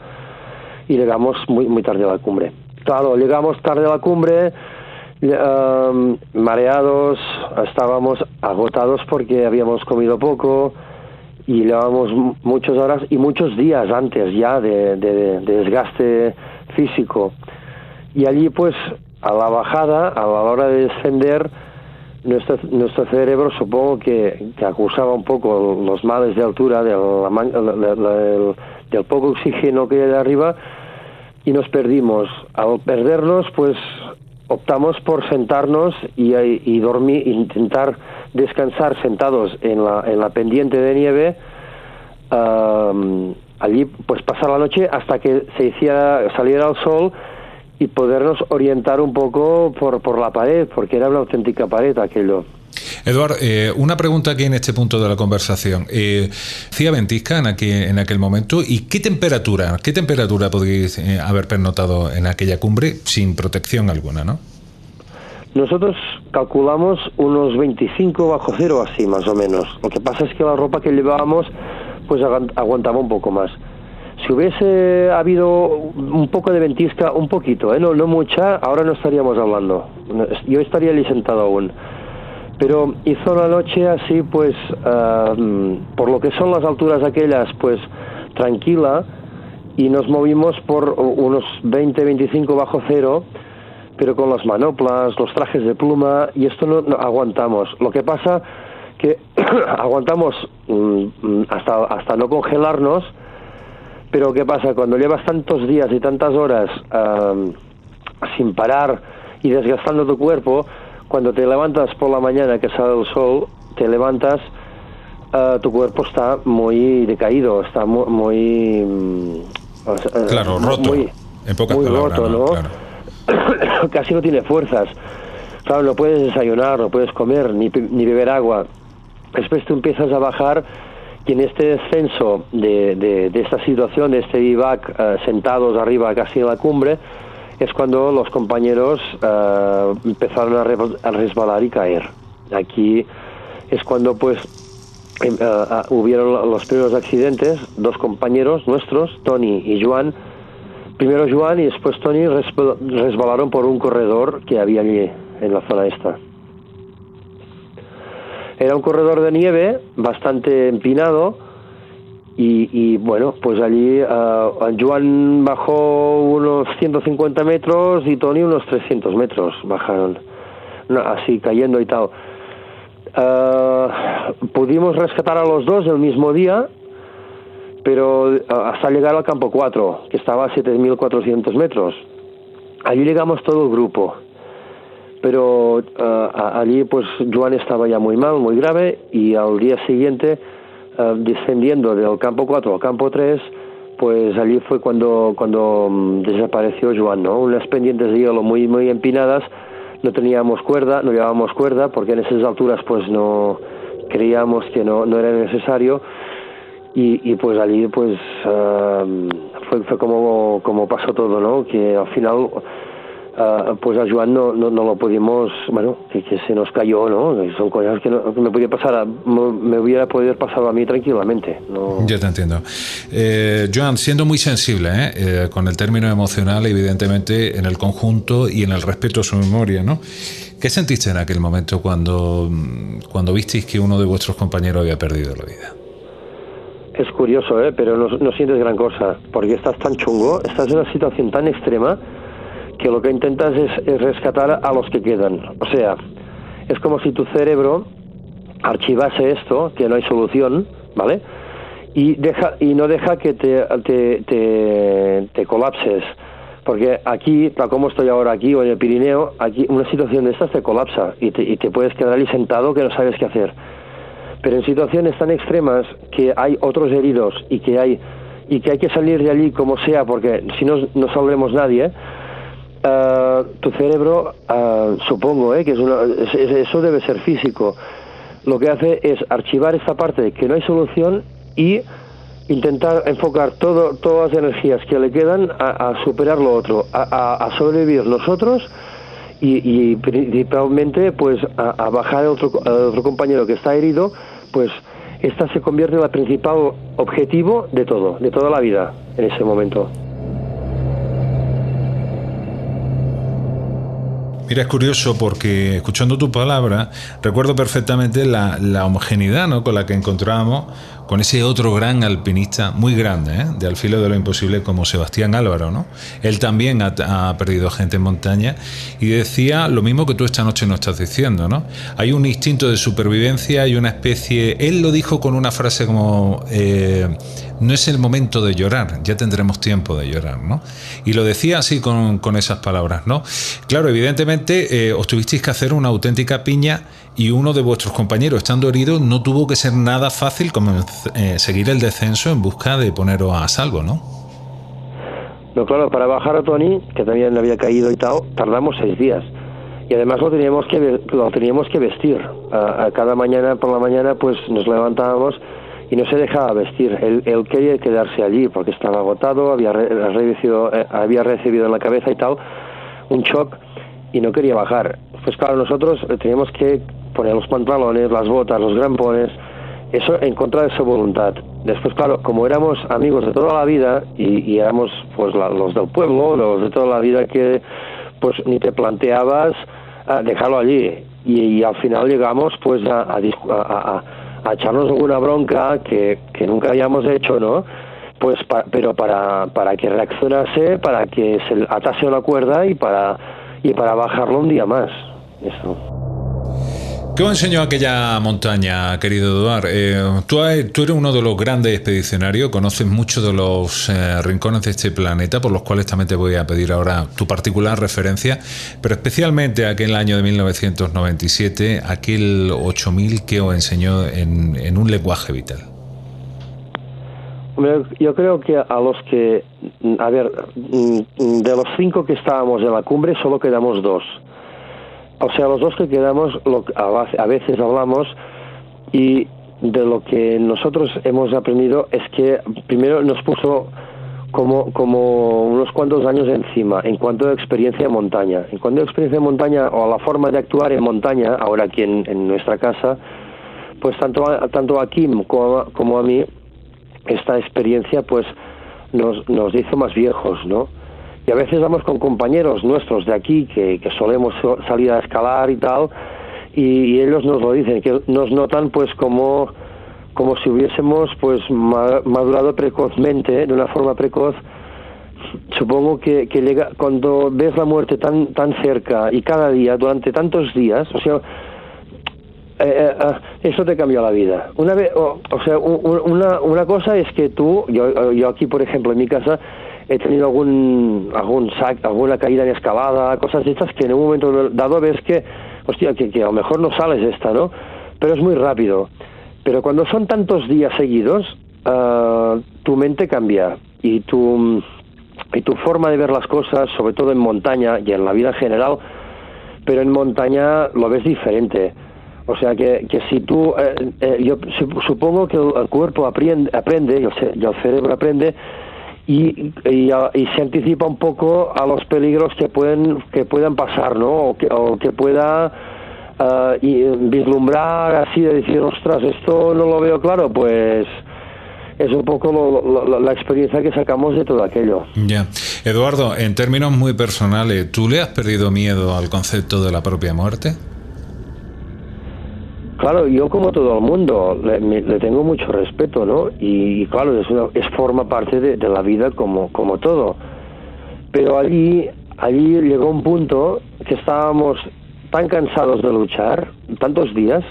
y llegamos muy, muy tarde a la cumbre. Claro, llegamos tarde a la cumbre, um, mareados, estábamos agotados porque habíamos comido poco y llevábamos muchas horas y muchos días antes ya de, de, desgaste físico. Y allí pues a la bajada, a la hora de descender, nuestro, nuestro cerebro supongo que, que acusaba un poco los males de altura, del, del, del poco oxígeno que hay de arriba y nos perdimos. Al perdernos, pues optamos por sentarnos y, dormir, intentar descansar sentados en la, en la pendiente de nieve. allí, pues pasar la noche hasta que se hiciera, saliera el sol y podernos orientar un poco por, por la pared, porque era una auténtica pared aquello. Eduard, eh, una pregunta aquí en este punto de la conversación. Eh, ¿Hacía ventisca en aquel, en aquel momento? ¿Y qué temperatura, qué temperatura podéis eh, haber pernotado en aquella cumbre sin protección alguna, no? Nosotros calculamos unos 25 bajo cero así, más o menos. Lo que pasa es que la ropa que llevábamos pues aguantaba un poco más. Si hubiese habido un poco de ventisca, un poquito, ¿eh? no, no mucha, ahora no estaríamos hablando. Yo estaría allí sentado aún pero hizo la noche así, pues, por lo que son las alturas aquellas, pues, tranquila, y nos movimos por unos 20, 25 bajo cero, pero con las manoplas, los trajes de pluma, y esto no, aguantamos. Lo que pasa que *clears throat* aguantamos mm, mm, hasta, hasta no congelarnos, pero ¿qué pasa? Cuando llevas tantos días y tantas horas sin parar y desgastando tu cuerpo, cuando te levantas por la mañana que sale el sol, te levantas, uh, tu cuerpo está muy decaído, está muy... muy mm, claro, roto. Muy, en pocas muy palabras, roto, ¿no? Claro. *coughs* Casi no tiene fuerzas. Claro, no puedes desayunar, no puedes comer, ni, ni beber agua. Después tú empiezas a bajar y en este descenso de, de, de esta situación, de este vivac, uh, sentados arriba casi en la cumbre, es cuando los compañeros uh, empezaron a, resbalar y caer. Aquí es cuando pues uh, hubieron los primeros accidentes, dos compañeros nuestros, Tony y Juan, primero Juan y después Tony resbalaron por un corredor que había allí en la zona esta. Era un corredor de nieve bastante empinado, y, bueno, pues allí uh, Joan bajó unos 150 metros y Tony unos 300 metros bajaron, así cayendo y tal. Uh, pudimos rescatar a los dos el mismo día, pero hasta llegar al campo 4, que estaba a 7.400 metros. Allí llegamos todo el grupo, pero allí pues Joan estaba ya muy mal, muy grave, y al día siguiente descendiendo del campo 4 al campo 3, pues allí fue cuando, cuando mm, desapareció Joan, ¿no? Unas pendientes de hielo muy, muy empinadas, no teníamos cuerda, no llevábamos cuerda, porque en esas alturas pues no creíamos que no, no era necesario, y, y pues allí pues uh, fue, fue como, como pasó todo, ¿no? Que al final Uh, pues a Joan no, no, no, lo pudimos, bueno, que, que, se nos cayó, ¿no? Son cosas que, no, que me podía pasar, a, me hubiera podido pasar a mí tranquilamente. No... Yo te entiendo. Eh, Joan, siendo muy sensible ¿eh? Eh, con el término emocional, evidentemente, en el conjunto y en el respeto a su memoria, ¿no? ¿Qué sentiste en aquel momento cuando, cuando visteis que uno de vuestros compañeros había perdido la vida? Es curioso, ¿eh? pero no, no sientes gran cosa, porque estás tan chungo, estás en una situación tan extrema que lo que intentas es, rescatar a los que quedan. O sea, es como si tu cerebro archivase esto, que no hay solución, ¿vale? Y, deja, y no deja que te, te, te, colapses. Porque aquí, tal como estoy ahora aquí o en el Pirineo, aquí una situación de estas te colapsa y te, y te puedes quedar ahí sentado que no sabes qué hacer. Pero en situaciones tan extremas que hay otros heridos y que hay y que hay que salir de allí como sea, porque si no, no saldremos nadie, Uh, tu cerebro, uh, supongo eh, que es una, eso debe ser físico, lo que hace es archivar esta parte que no hay solución y intentar enfocar todo, todas las energías que le quedan a, superar lo otro, a, sobrevivir nosotros y, principalmente pues a, bajar a otro, otro compañero que está herido, pues esta se convierte en el principal objetivo de todo, de toda la vida en ese momento. Mira, es curioso porque escuchando tu palabra, recuerdo perfectamente la, la homogeneidad ¿no? con la que encontrábamos con ese otro gran alpinista, muy grande, ¿eh? de al filo de lo imposible, como Sebastián Álvaro. ¿no? Él también ha, perdido gente en montaña y decía lo mismo que tú esta noche nos estás diciendo. ¿no? Hay un instinto de supervivencia y una especie. Él lo dijo con una frase como. Eh, no es el momento de llorar, ya tendremos tiempo de llorar, ¿no? Y lo decía así con, esas palabras, ¿no? Claro, evidentemente eh, os tuvisteis que hacer una auténtica piña y uno de vuestros compañeros, estando herido, no tuvo que ser nada fácil como eh, seguir el descenso en busca de poneros a salvo, ¿no? No, claro, para bajar a Tony, que también le había caído y tal, tardamos seis días. Y además lo teníamos que, lo teníamos que vestir. A, cada mañana por la mañana pues nos levantábamos y no se dejaba vestir. Él, quería quedarse allí porque estaba agotado, había, recibido, eh, había recibido en la cabeza y tal un shock y no quería bajar. Pues claro, nosotros teníamos que poner los pantalones, las botas, los grampones, eso en contra de su voluntad. Después, claro, como éramos amigos de toda la vida y, éramos pues los del pueblo, los de toda la vida que pues ni te planteabas ah, dejarlo allí. Y, al final llegamos pues a, a, a, echarnos alguna bronca que, que nunca habíamos hecho, ¿no? Pues pero para, para que reaccionase, para que se atase una cuerda y para, y para bajarlo un día más. Eso. ¿Qué os enseñó aquella montaña, querido Eduard? Eh, tú, eres uno de los grandes expedicionarios, conoces muchos de los eh, rincones de este planeta, por los cuales también te voy a pedir ahora tu particular referencia, pero especialmente aquel año de 1997, aquel 8000 que os enseñó en, un lenguaje vital. Yo creo que a los que, a ver, mm, de los cinco que estábamos en la cumbre, solo quedamos dos o sea, los dos que quedamos, lo, a veces hablamos y de lo que nosotros hemos aprendido es que primero nos puso como, como unos cuantos años encima en cuanto a experiencia en montaña. En cuanto a experiencia en montaña o a la forma de actuar en montaña, ahora aquí en, nuestra casa, pues tanto a, tanto a Kim como como a mí, esta experiencia pues nos, nos hizo más viejos, ¿no? Y a veces vamos con compañeros nuestros de aquí que, solemos salir a escalar y tal y, ellos nos lo dicen que nos notan pues como como si hubiésemos pues madurado precozmente de una forma precoz. Supongo que, que llega, cuando ves la muerte tan tan cerca y cada día durante tantos días o sea eh, eh, eh, eso te cambia la vida. Una vez o, sea una, una cosa es que tú yo, yo aquí por ejemplo en mi casa he tenido algún, algún sac, alguna caída en escalada, cosas de estas que en un momento dado ves que, hostia, que, que a lo mejor no sales esta, ¿no? Pero es muy rápido. Pero cuando son tantos días seguidos, uh, tu mente cambia y tu, y tu forma de ver las cosas, sobre todo en montaña y en la vida en general, pero en montaña lo ves diferente. O sea que, que si tú, eh, eh, yo supongo que el cuerpo aprende, aprende y el cerebro aprende y, y, se anticipa un poco a los peligros que pueden que puedan pasar, ¿no? O que, o que pueda y vislumbrar así de decir, ostras, esto no lo veo claro, pues es un poco la experiencia que sacamos de todo aquello. Ya. Eduardo, en términos muy personales, ¿tú le has perdido miedo al concepto de la propia muerte? Claro, yo como todo el mundo le, tengo mucho respeto, ¿no? Y, claro, es, es forma parte de, la vida como, como todo. Pero allí, allí llegó un punto que estábamos tan cansados de luchar, tantos días,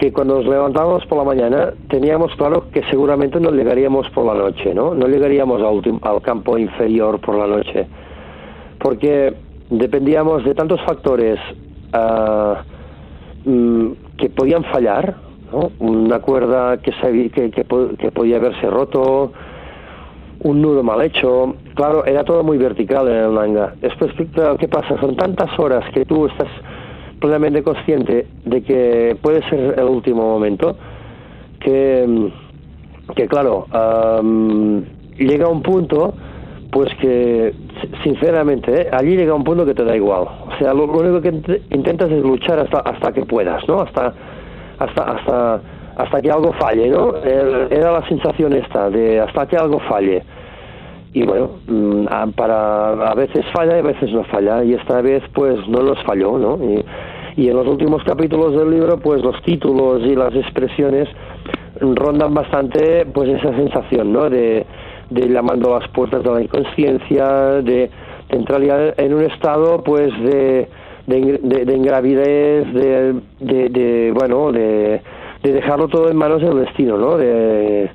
que cuando nos levantábamos por la mañana teníamos claro que seguramente no llegaríamos por la noche, ¿no? No llegaríamos al, al campo inferior por la noche, porque dependíamos de tantos factores. Uh, que podían fallar, ¿no? una cuerda que, que, que, podía haberse roto, un nudo mal hecho, claro, era todo muy vertical en el manga. Después, ¿qué pasa? Son tantas horas que tú estás plenamente consciente de que puede ser el último momento, que, que claro, llega un punto, pues que, sinceramente, ¿eh? allí llega un punto que te da igual. O sea, lo, único que intentas es luchar hasta, hasta que puedas, ¿no? Hasta, hasta, hasta, hasta que algo falle, ¿no? Era la sensación esta, de hasta que algo falle. y bueno, mm, para a veces falla y a veces no falla y esta vez pues no nos falló, ¿no? Y, y en los últimos capítulos del libro pues los títulos y las expresiones rondan bastante pues esa sensación, ¿no? De, de llamando a las puertas de la inconsciencia, de, entrar ya en un estado pues de, de, de- de ingravidez, de, de, bueno, de, de dejarlo todo en manos del destino, ¿no? De,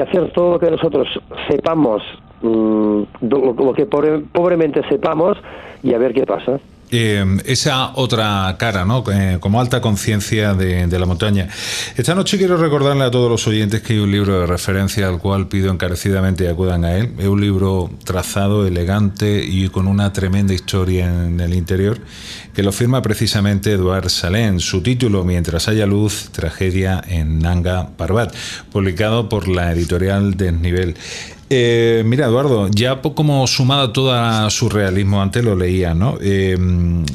hacer todo lo que nosotros sepamos, mm, lo, que pobre- pobremente sepamos y a ver qué pasa. Eh, esa otra cara, ¿no? Eh, como alta conciencia de, la montaña. Esta noche quiero recordarle a todos los oyentes que hay un libro de referencia al cual pido encarecidamente que acudan a él. Es un libro trazado, elegante y con una tremenda historia en el interior que lo firma precisamente Eduard Salén. Su título, Mientras haya luz, tragedia en Nanga Parbat, publicado por la editorial Desnivel. Eh, mira, Eduardo, ya como sumada toda su realismo, antes lo leía, ¿no? Eh,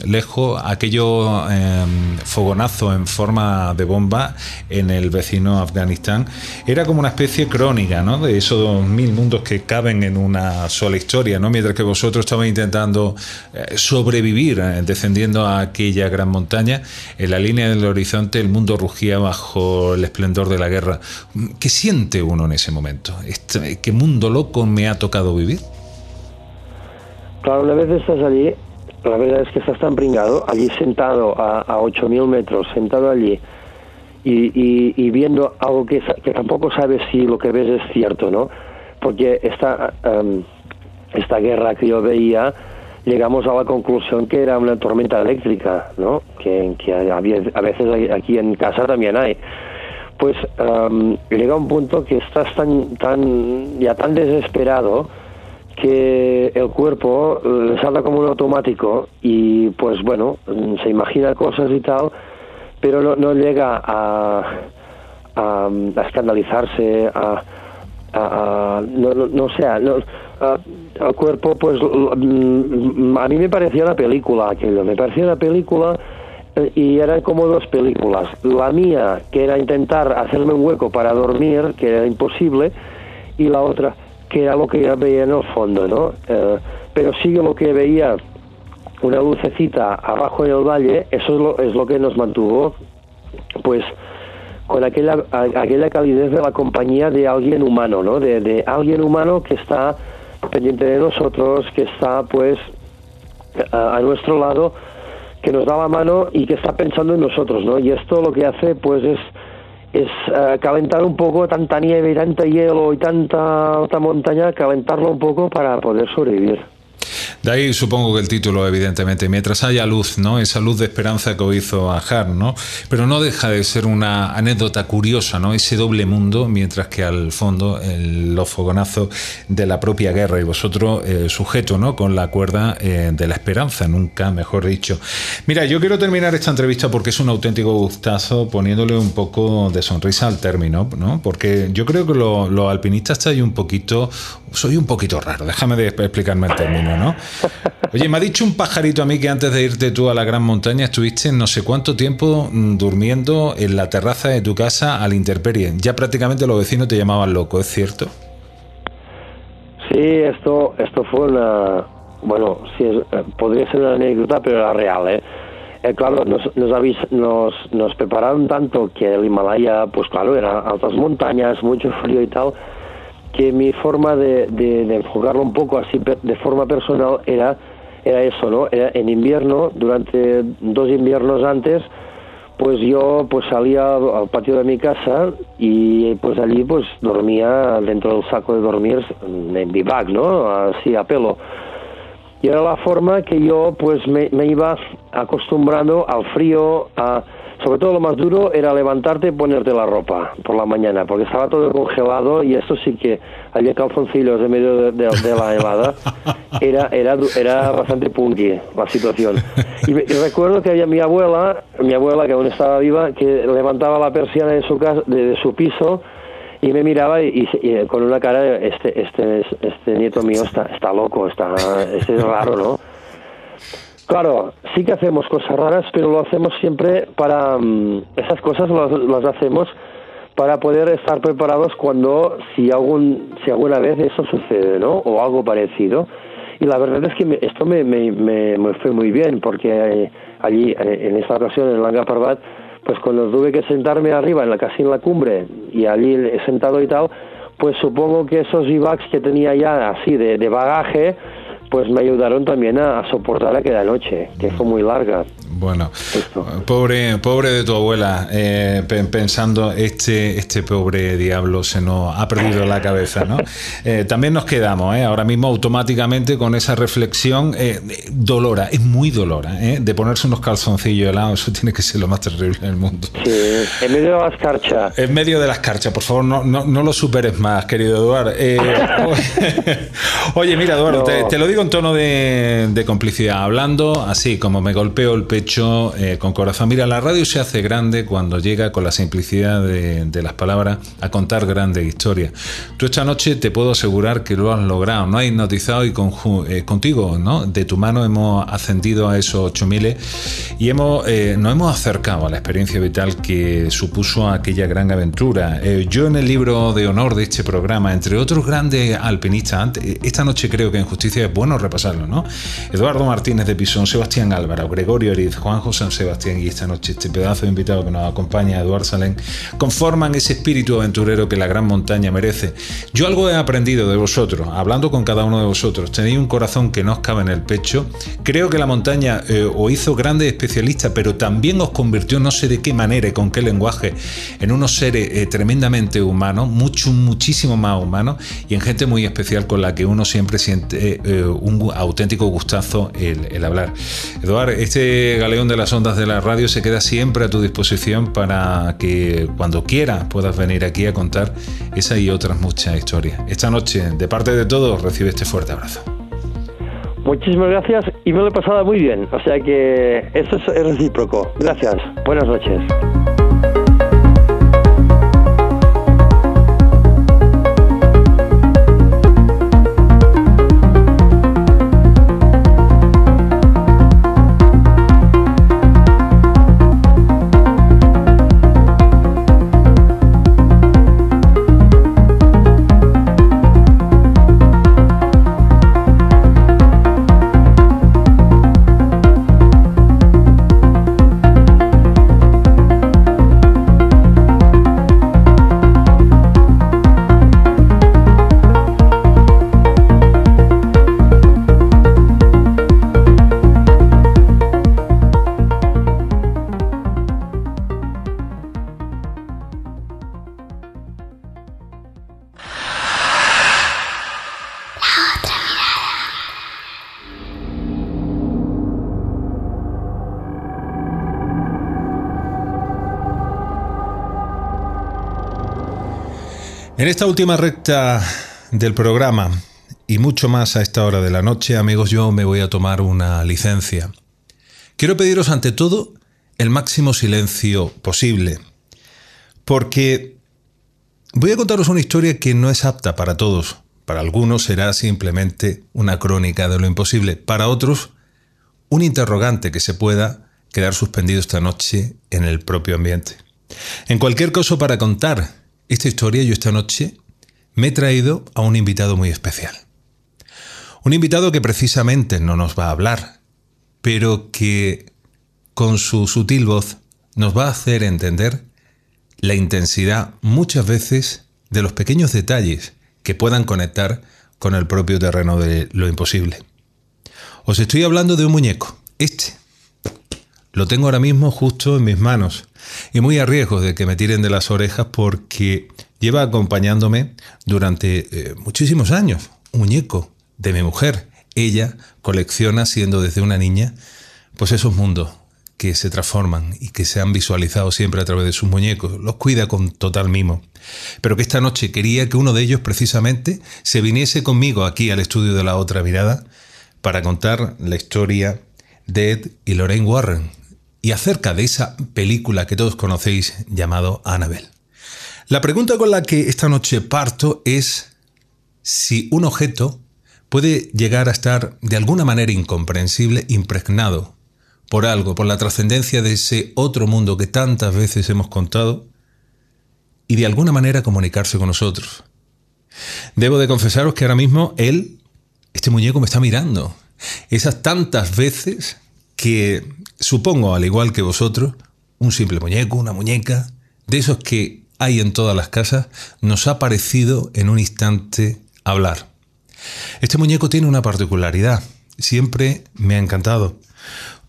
lejos, aquello eh, fogonazo en forma de bomba en el vecino Afganistán era como una especie crónica, ¿no? De esos mil mundos que caben en una sola historia, ¿no? Mientras que vosotros estabais intentando eh, sobrevivir descendiendo a aquella gran montaña, en la línea del horizonte el mundo rugía bajo el esplendor de la guerra. ¿Qué siente uno en ese momento? Este- ¿Qué mundo loco me ha tocado vivir? Claro, una vez estás allí, la verdad es que estás tan pringado, allí sentado a, a 8.000 metros, sentado allí, y, y- y viendo algo que, que tampoco sabes si lo que ves es cierto, ¿no? Porque esta, em, esta guerra que yo veía, llegamos a la conclusión que era una tormenta eléctrica, ¿no? Que, que a veces aquí en casa también hay. Pues em, llega un punto que estás tan, tan, ya tan desesperado, que el cuerpo eh, le salta como un automático y pues bueno, se imagina cosas y tal, pero no, no llega a, a, escandalizarse, a, a- no, no, no sé, no, a- al cuerpo pues mm, a mí me parecía una película aquello, me parecía una película y eran como dos películas. La mía, que era intentar hacerme un hueco para dormir, que era imposible, y la otra, que era lo que yo veía en el fondo, ¿no? Eh, pero sí lo que veía, una lucecita abajo en el valle, eso es lo, es lo que nos mantuvo, pues, con aquella, aquella calidez de la compañía de alguien humano, ¿no? De, de alguien humano que está pendiente de nosotros, que está, pues, a, a nuestro lado, que nos da la mano y que está pensando en nosotros, ¿no? Y esto lo que hace, pues, es es eh, calentar un poco tanta nieve y tanta hielo y tanta alta montaña, calentarlo un poco para poder sobrevivir. De ahí supongo que el título, evidentemente, mientras haya luz, ¿no? Esa luz de esperanza que hizo Ajar, ¿no? Pero no deja de ser una anécdota curiosa, ¿no? Ese doble mundo, mientras que al fondo el- los fogonazos de la propia guerra y vosotros eh, sujeto, ¿no? Con la cuerda eh, de la esperanza, nunca mejor dicho. Mira, yo quiero terminar esta entrevista porque es un auténtico gustazo poniéndole un poco de sonrisa al término, ¿no? Porque yo creo que lo- los alpinistas estáis un poquito, soy un poquito raro, déjame explicarme el término, Oye, me ha dicho un pajarito a mí que antes de irte tú a la gran montaña estuviste no sé cuánto tiempo mm, durmiendo en la terraza de tu casa a la intemperie. Ya prácticamente los vecinos te llamaban loco, ¿es cierto? Sí, esto, esto fue una, bueno, sí, eh, podría ser una anécdota, pero era real, ¿eh? Eh, claro, nos, nos, avis- nos, nos prepararon tanto que el Himalaya, pues claro, eran altas montañas, mucho frío y tal, que mi forma de, de, de enfocarlo un poco así de forma personal era, era eso, ¿no? Era en invierno, durante dos inviernos antes, pues yo pues salía al patio de mi casa y pues allí pues dormía dentro del saco de dormir en bivac, ¿no? Así a pelo. Y era la forma que yo pues me, me iba acostumbrando al frío, a, sobre todo lo más duro era levantarte y ponerte la ropa por la mañana, porque estaba todo congelado y esto sí que había calzoncillos en medio de, de- de la helada. *laughs* Era, era, era bastante punky la situación. Y, recuerdo que había mi abuela, mi abuela que aún estaba viva, que levantaba la persiana de su, casa, de, de su piso y me miraba y, y- y con una cara, este, este, este nieto mío está, está loco, está, este es raro, ¿no? Claro, sí que hacemos cosas raras, pero lo hacemos siempre para... mm, esas cosas las, las hacemos para poder estar preparados cuando, si, algún, si alguna vez eso sucede, ¿no? O algo parecido. Y la verdad es que esto me, me, me, fue muy bien, porque eh, allí, eh, en esta ocasión, en Langa Parbat, pues cuando tuve que sentarme arriba, en la, casi en la cumbre, y allí he sentado y tal, pues supongo que esos IVACs que tenía ya así de, de bagaje, pues me ayudaron también a, soportar aquella noche, que fue muy larga. Bueno, pobre, pobre de tu abuela, eh, pensando este, este pobre diablo se nos ha perdido la cabeza, ¿no? *laughs* Eh, también nos quedamos, ¿eh? ahora mismo automáticamente con esa reflexión dolora, es muy dolora, de ponerse unos calzoncillos helados, eso tiene que ser lo más terrible del mundo. Sí, en medio de la escarcha. En medio de la escarcha, por favor, no, no, lo superes más, querido Eduardo. *laughs* *laughs* oye, mira, Eduardo, te, lo digo en tono de, de complicidad, hablando así como me golpeo el pecho eh, con corazón. Mira, la radio se hace grande cuando llega con la simplicidad de, las palabras a contar grandes historias. Tú esta noche te puedo asegurar que lo has logrado, no has hipnotizado y eh, contigo, ¿no? De tu mano hemos ascendido a esos 8000 y hemos, eh, nos hemos acercado a la experiencia vital que supuso aquella gran aventura. yo en el libro de honor de este programa, entre otros grandes alpinistas, esta noche creo que en justicia es bueno repasarlo, ¿no? Eduardo Martínez de Pisón, Sebastián Álvaro, Gregorio Eriz, Juan José Sebastián y esta noche este pedazo de invitado que nos acompaña, Eduardo Salén, conforman ese espíritu aventurero que la gran montaña merece. Yo algo he aprendido de vosotros, hablando con cada uno de vosotros. Tenéis un corazón que no os cabe en el pecho. Creo que la montaña eh, os hizo grandes especialistas, pero también os convirtió, no sé de qué manera y con qué lenguaje, en unos seres eh, tremendamente humanos, mucho, muchísimo más humanos y en gente muy especial con la que uno siempre siente eh, un auténtico gustazo el, hablar. Eduardo, este León de las Ondas de la Radio se queda siempre a tu disposición para que cuando quieras puedas venir aquí a contar esa y otras muchas historias. Esta noche, de parte de todos, recibe este fuerte abrazo. Muchísimas gracias y me lo he pasado muy bien, o sea que eso es recíproco. Gracias, buenas noches. En esta última recta del programa y mucho más a esta hora de la noche, amigos, yo me voy a tomar una licencia. Quiero pediros ante todo el máximo silencio posible, porque voy a contaros una historia que no es apta para todos. Para algunos será simplemente una crónica de lo imposible, para otros un interrogante que se pueda quedar suspendido esta noche en el propio ambiente. En cualquier caso, para contar esta historia yo esta noche me he traído a un invitado muy especial. Un invitado que precisamente no nos va a hablar, pero que con su sutil voz nos va a hacer entender la intensidad muchas veces de los pequeños detalles que puedan conectar con el propio terreno de lo imposible. Os estoy hablando de un muñeco, este. Lo tengo ahora mismo justo en mis manos y muy a riesgo de que me tiren de las orejas porque lleva acompañándome durante eh, muchísimos años. Muñeco de mi mujer. Ella colecciona, siendo desde una niña, pues esos mundos que se transforman y que se han visualizado siempre a través de sus muñecos. Los cuida con total mimo. Pero que esta noche quería que uno de ellos precisamente se viniese conmigo aquí al estudio de la otra mirada para contar la historia de Ed y Lorraine Warren, y acerca de esa película que todos conocéis llamado Annabelle. La pregunta con la que esta noche parto es si un objeto puede llegar a estar de alguna manera incomprensible, impregnado por algo, por la trascendencia de ese otro mundo que tantas veces hemos contado, y de alguna manera comunicarse con nosotros. Debo de confesaros que ahora mismo él, este muñeco me está mirando. Esas tantas veces que supongo, al igual que vosotros, un simple muñeco, una muñeca, de esos que hay en todas las casas, nos ha parecido en un instante hablar. Este muñeco tiene una particularidad, siempre me ha encantado,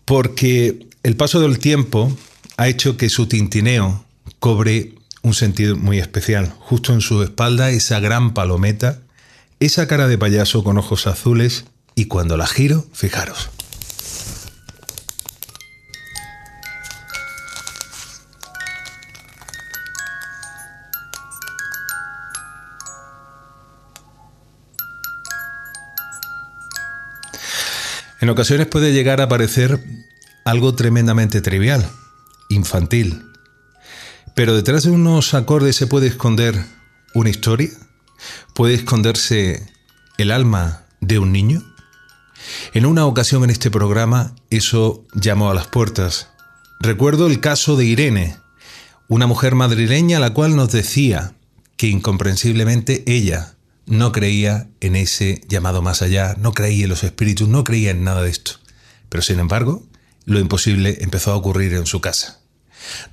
porque el paso del tiempo ha hecho que su tintineo cobre un sentido muy especial. Justo en su espalda esa gran palometa, esa cara de payaso con ojos azules y cuando la giro, fijaros. En ocasiones puede llegar a parecer algo tremendamente trivial, infantil. Pero detrás de unos acordes se puede esconder una historia, puede esconderse el alma de un niño. En una ocasión en este programa eso llamó a las puertas. Recuerdo el caso de Irene, una mujer madrileña la cual nos decía que incomprensiblemente ella no creía en ese llamado más allá, no creía en los espíritus, no creía en nada de esto. Pero sin embargo, lo imposible empezó a ocurrir en su casa.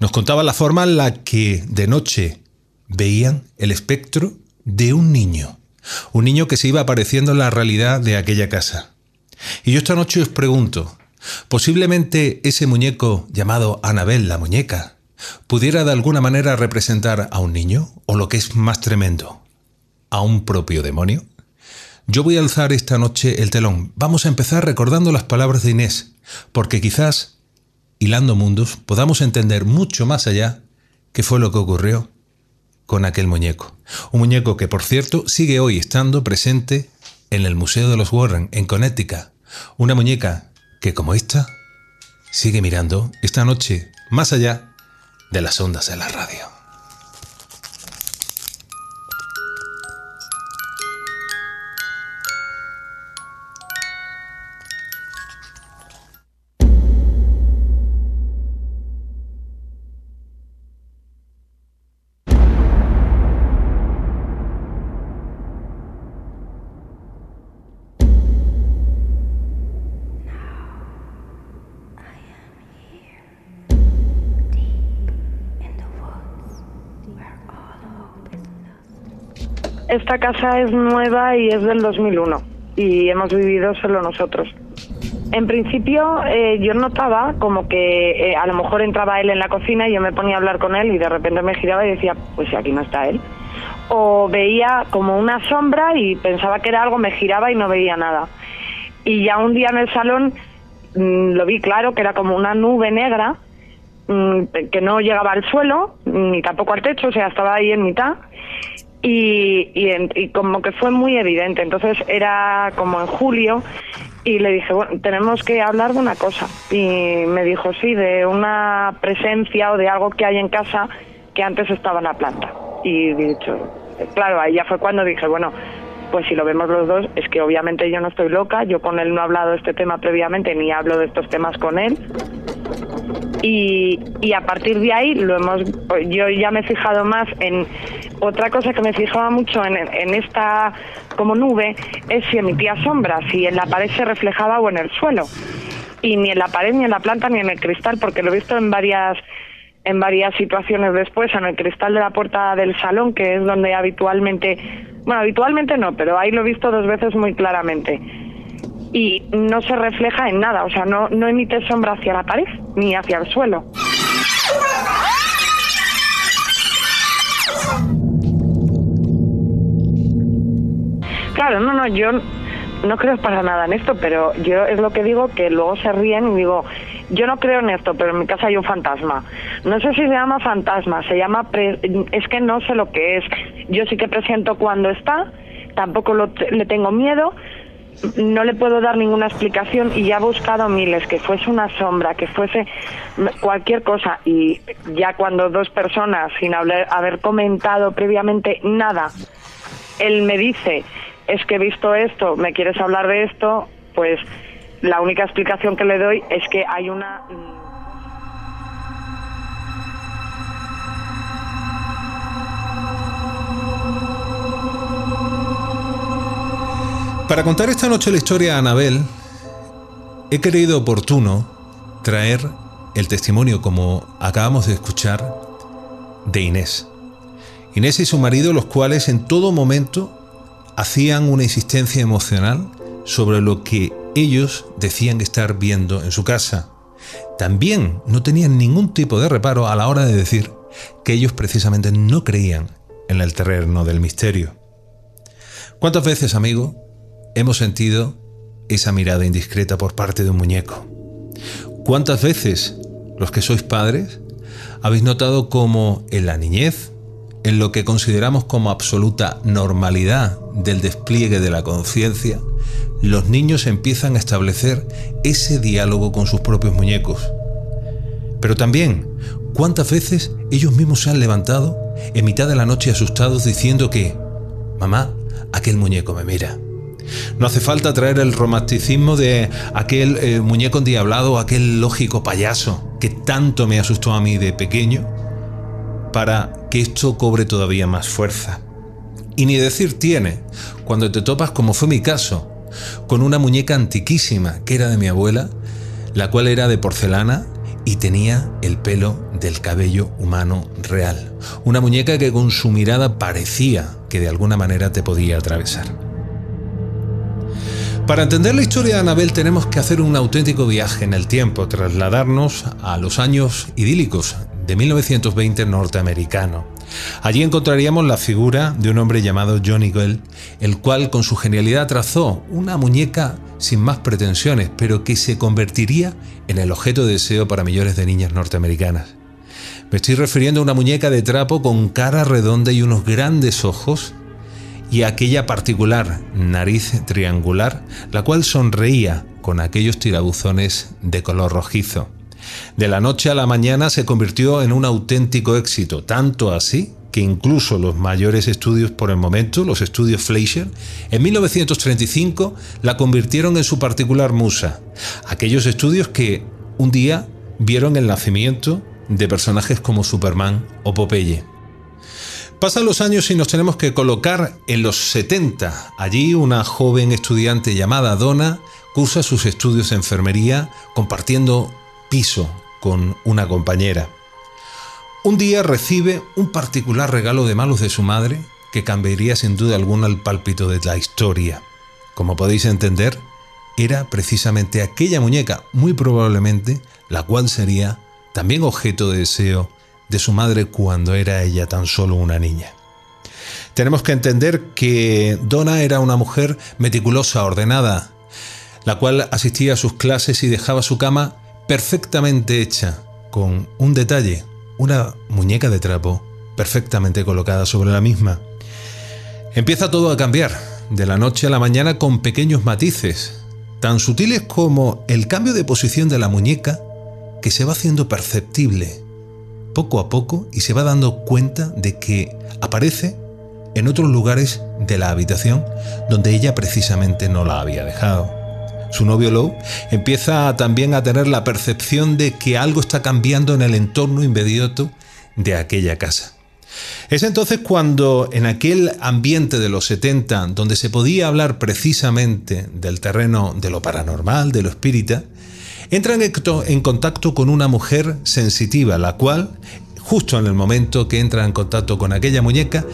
Nos contaba la forma en la que de noche veían el espectro de un niño, un niño que se iba apareciendo en la realidad de aquella casa. Y yo esta noche os pregunto, posiblemente ese muñeco llamado Anabel la muñeca pudiera de alguna manera representar a un niño, o lo que es más tremendo, a un propio demonio? Yo voy a alzar esta noche el telón. Vamos a empezar recordando las palabras de Inés, porque quizás, hilando mundos, podamos entender mucho más allá qué fue lo que ocurrió con aquel muñeco. Un muñeco que, por cierto, sigue hoy estando presente en el Museo de los Warren, en Connecticut. Una muñeca que, como esta, sigue mirando esta noche más allá de las ondas de la radio. Esta casa es nueva y es del 2001 y hemos vivido solo nosotros. En principio eh, yo notaba como que eh, a lo mejor entraba él en la cocina y yo me ponía a hablar con él y de repente me giraba y decía, pues aquí no está él. O veía como una sombra y pensaba que era algo, me giraba y no veía nada. Y ya un día en el salón mm, lo vi claro que era como una nube negra mm, que no llegaba al suelo ni tampoco al techo, o sea, estaba ahí en mitad y, y, como que fue muy evidente. Entonces era como en julio y le dije, bueno, tenemos que hablar de una cosa. Y me dijo, sí, de una presencia o de algo que hay en casa que antes estaba en la planta. Y dicho, claro, ahí ya fue cuando dije, bueno, pues si lo vemos los dos, es que obviamente yo no estoy loca, yo con él no he hablado de este tema previamente, ni hablo de estos temas con él. Y, y a partir de ahí lo hemos, yo ya me he fijado más en otra cosa que me fijaba mucho en, en esta como nube es si emitía sombras, si en la pared se reflejaba o en el suelo. Y ni en la pared, ni en la planta, ni en el cristal, porque lo he visto en varias en varias situaciones después, en el cristal de la puerta del salón, que es donde habitualmente, bueno, habitualmente no, pero ahí lo he visto dos veces muy claramente. Y no se refleja en nada, o sea, no, no emite sombra hacia la pared ni hacia el suelo. Claro, no, no, yo no creo para nada en esto, pero yo es lo que digo que luego se ríen y digo, yo no creo en esto, pero en mi casa hay un fantasma. No sé si se llama fantasma, se llama, es que no sé lo que es. Yo sí que presiento cuando está, tampoco le tengo miedo, no le puedo dar ninguna explicación y ya he buscado miles, que fuese una sombra, que fuese cualquier cosa y ya cuando dos personas, sin haber comentado previamente nada, él me dice es que he visto esto, me quieres hablar de esto, pues la única explicación que le doy es que hay una... Mm, Para contar esta noche la historia a Anabel, he creído oportuno traer el testimonio, como acabamos de escuchar, de Inés. Inés y su marido, los cuales en todo momento hacían una insistencia emocional sobre lo que ellos decían estar viendo en su casa. También no tenían ningún tipo de reparo a la hora de decir que ellos precisamente no creían en el terreno del misterio. ¿Cuántas veces, amigo, hemos sentido esa mirada indiscreta por parte de un muñeco? ¿Cuántas veces los que sois padres habéis notado cómo en la niñez, en lo que consideramos como absoluta normalidad del despliegue de la conciencia, los niños empiezan a establecer ese diálogo con sus propios muñecos. Pero también, ¿cuántas veces ellos mismos se han levantado en mitad de la noche asustados diciendo que, mamá, aquel muñeco me mira? No hace falta traer el romanticismo de aquel eh, muñeco endiablado, aquel lógico payaso que tanto me asustó a mí de pequeño, para que esto cobre todavía más fuerza. Y ni decir tiene, cuando te topas, como fue mi caso, con una muñeca antiquísima que era de mi abuela, la cual era de porcelana y tenía el pelo del cabello humano real. Una muñeca que con su mirada parecía que de alguna manera te podía atravesar. Para entender la historia de Anabel tenemos que hacer un auténtico viaje en el tiempo, trasladarnos a los años idílicos de 1920 norteamericano. Allí encontraríamos la figura de un hombre llamado Johnny Gell, el cual con su genialidad trazó una muñeca sin más pretensiones, pero que se convertiría en el objeto de deseo para millones de niñas norteamericanas. Me estoy refiriendo a una muñeca de trapo con cara redonda y unos grandes ojos y aquella particular nariz triangular, la cual sonreía con aquellos tirabuzones de color rojizo. De la noche a la mañana se convirtió en un auténtico éxito, tanto así que incluso los mayores estudios por el momento, los estudios Fleischer, en 1935 la convirtieron en su particular musa. Aquellos estudios que un día vieron el nacimiento de personajes como Superman o Popeye. Pasan los años y nos tenemos que colocar en los 70. Allí una joven estudiante llamada Donna cursa sus estudios de enfermería compartiendo piso con una compañera. Un día recibe un particular regalo de malos de su madre que cambiaría sin duda alguna el pálpito de la historia. Como podéis entender, era precisamente aquella muñeca, muy probablemente, la cual sería también objeto de deseo de su madre cuando era ella tan solo una niña. Tenemos que entender que Donna era una mujer meticulosa, ordenada, la cual asistía a sus clases y dejaba su cama perfectamente hecha, con un detalle, una muñeca de trapo perfectamente colocada sobre la misma. Empieza todo a cambiar, de la noche a la mañana con pequeños matices, tan sutiles como el cambio de posición de la muñeca que se va haciendo perceptible poco a poco y se va dando cuenta de que aparece en otros lugares de la habitación donde ella precisamente no la había dejado. Su novio Lou empieza también a tener la percepción de que algo está cambiando en el entorno inmediato de aquella casa. Es entonces cuando en aquel ambiente de los 70, donde se podía hablar precisamente del terreno de lo paranormal, de lo espírita, entran en contacto con una mujer sensitiva, la cual, justo en el momento que entra en contacto con aquella muñeca,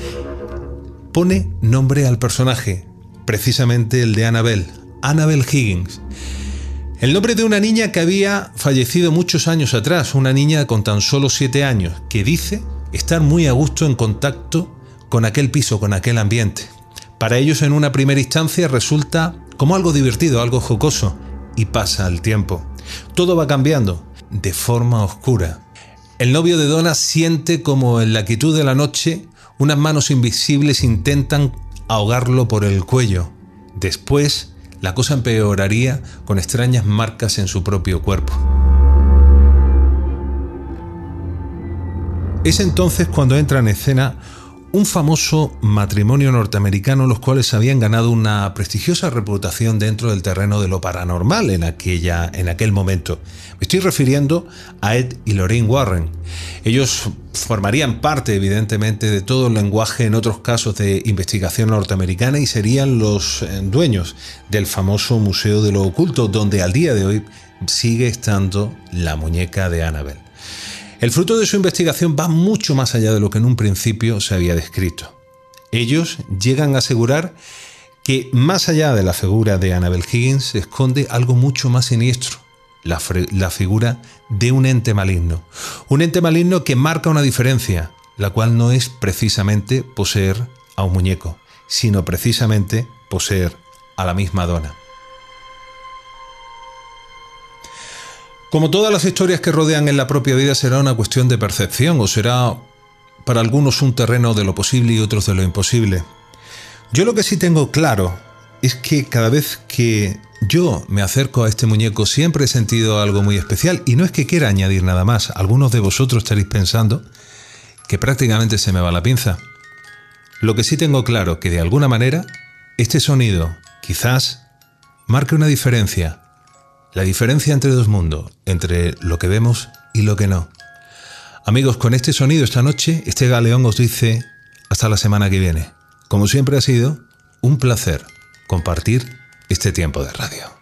pone nombre al personaje, precisamente el de Annabel, Annabel Higgins. El nombre de una niña que había fallecido muchos años atrás, una niña con tan solo siete años, que dice estar muy a gusto en contacto con aquel piso, con aquel ambiente. Para ellos en una primera instancia resulta como algo divertido, algo jocoso, y pasa el tiempo. Todo va cambiando, de forma oscura. El novio de Donna siente como en la quietud de la noche unas manos invisibles intentan ahogarlo por el cuello. Después la cosa empeoraría con extrañas marcas en su propio cuerpo. Es entonces cuando entra en escena un famoso matrimonio norteamericano, los cuales habían ganado una prestigiosa reputación dentro del terreno de lo paranormal en, aquella, en aquel momento. Me estoy refiriendo a Ed y Lorraine Warren. Ellos formarían parte, evidentemente, de todo el lenguaje en otros casos de investigación norteamericana y serían los eh, dueños del famoso Museo de lo Oculto, donde al día de hoy sigue estando la muñeca de Annabel. El fruto de su investigación va mucho más allá de lo que en un principio se había descrito. Ellos llegan a asegurar que más allá de la figura de Annabel Higgins se esconde algo mucho más siniestro, la, la, figura de un ente maligno. Un ente maligno que marca una diferencia, la cual no es precisamente poseer a un muñeco, sino precisamente poseer a la misma dona. Como todas las historias que rodean en la propia vida será una cuestión de percepción o será para algunos un terreno de lo posible y otros de lo imposible. Yo lo que sí tengo claro es que cada vez que yo me acerco a este muñeco siempre he sentido algo muy especial y no es que quiera añadir nada más. Algunos de vosotros estaréis pensando que prácticamente se me va la pinza. Lo que sí tengo claro que de alguna manera este sonido quizás marque una diferencia la diferencia entre dos mundos, entre lo que vemos y lo que no. Amigos, con este sonido esta noche, este galeón os dice hasta la semana que viene. Como siempre ha sido, un placer compartir este tiempo de radio.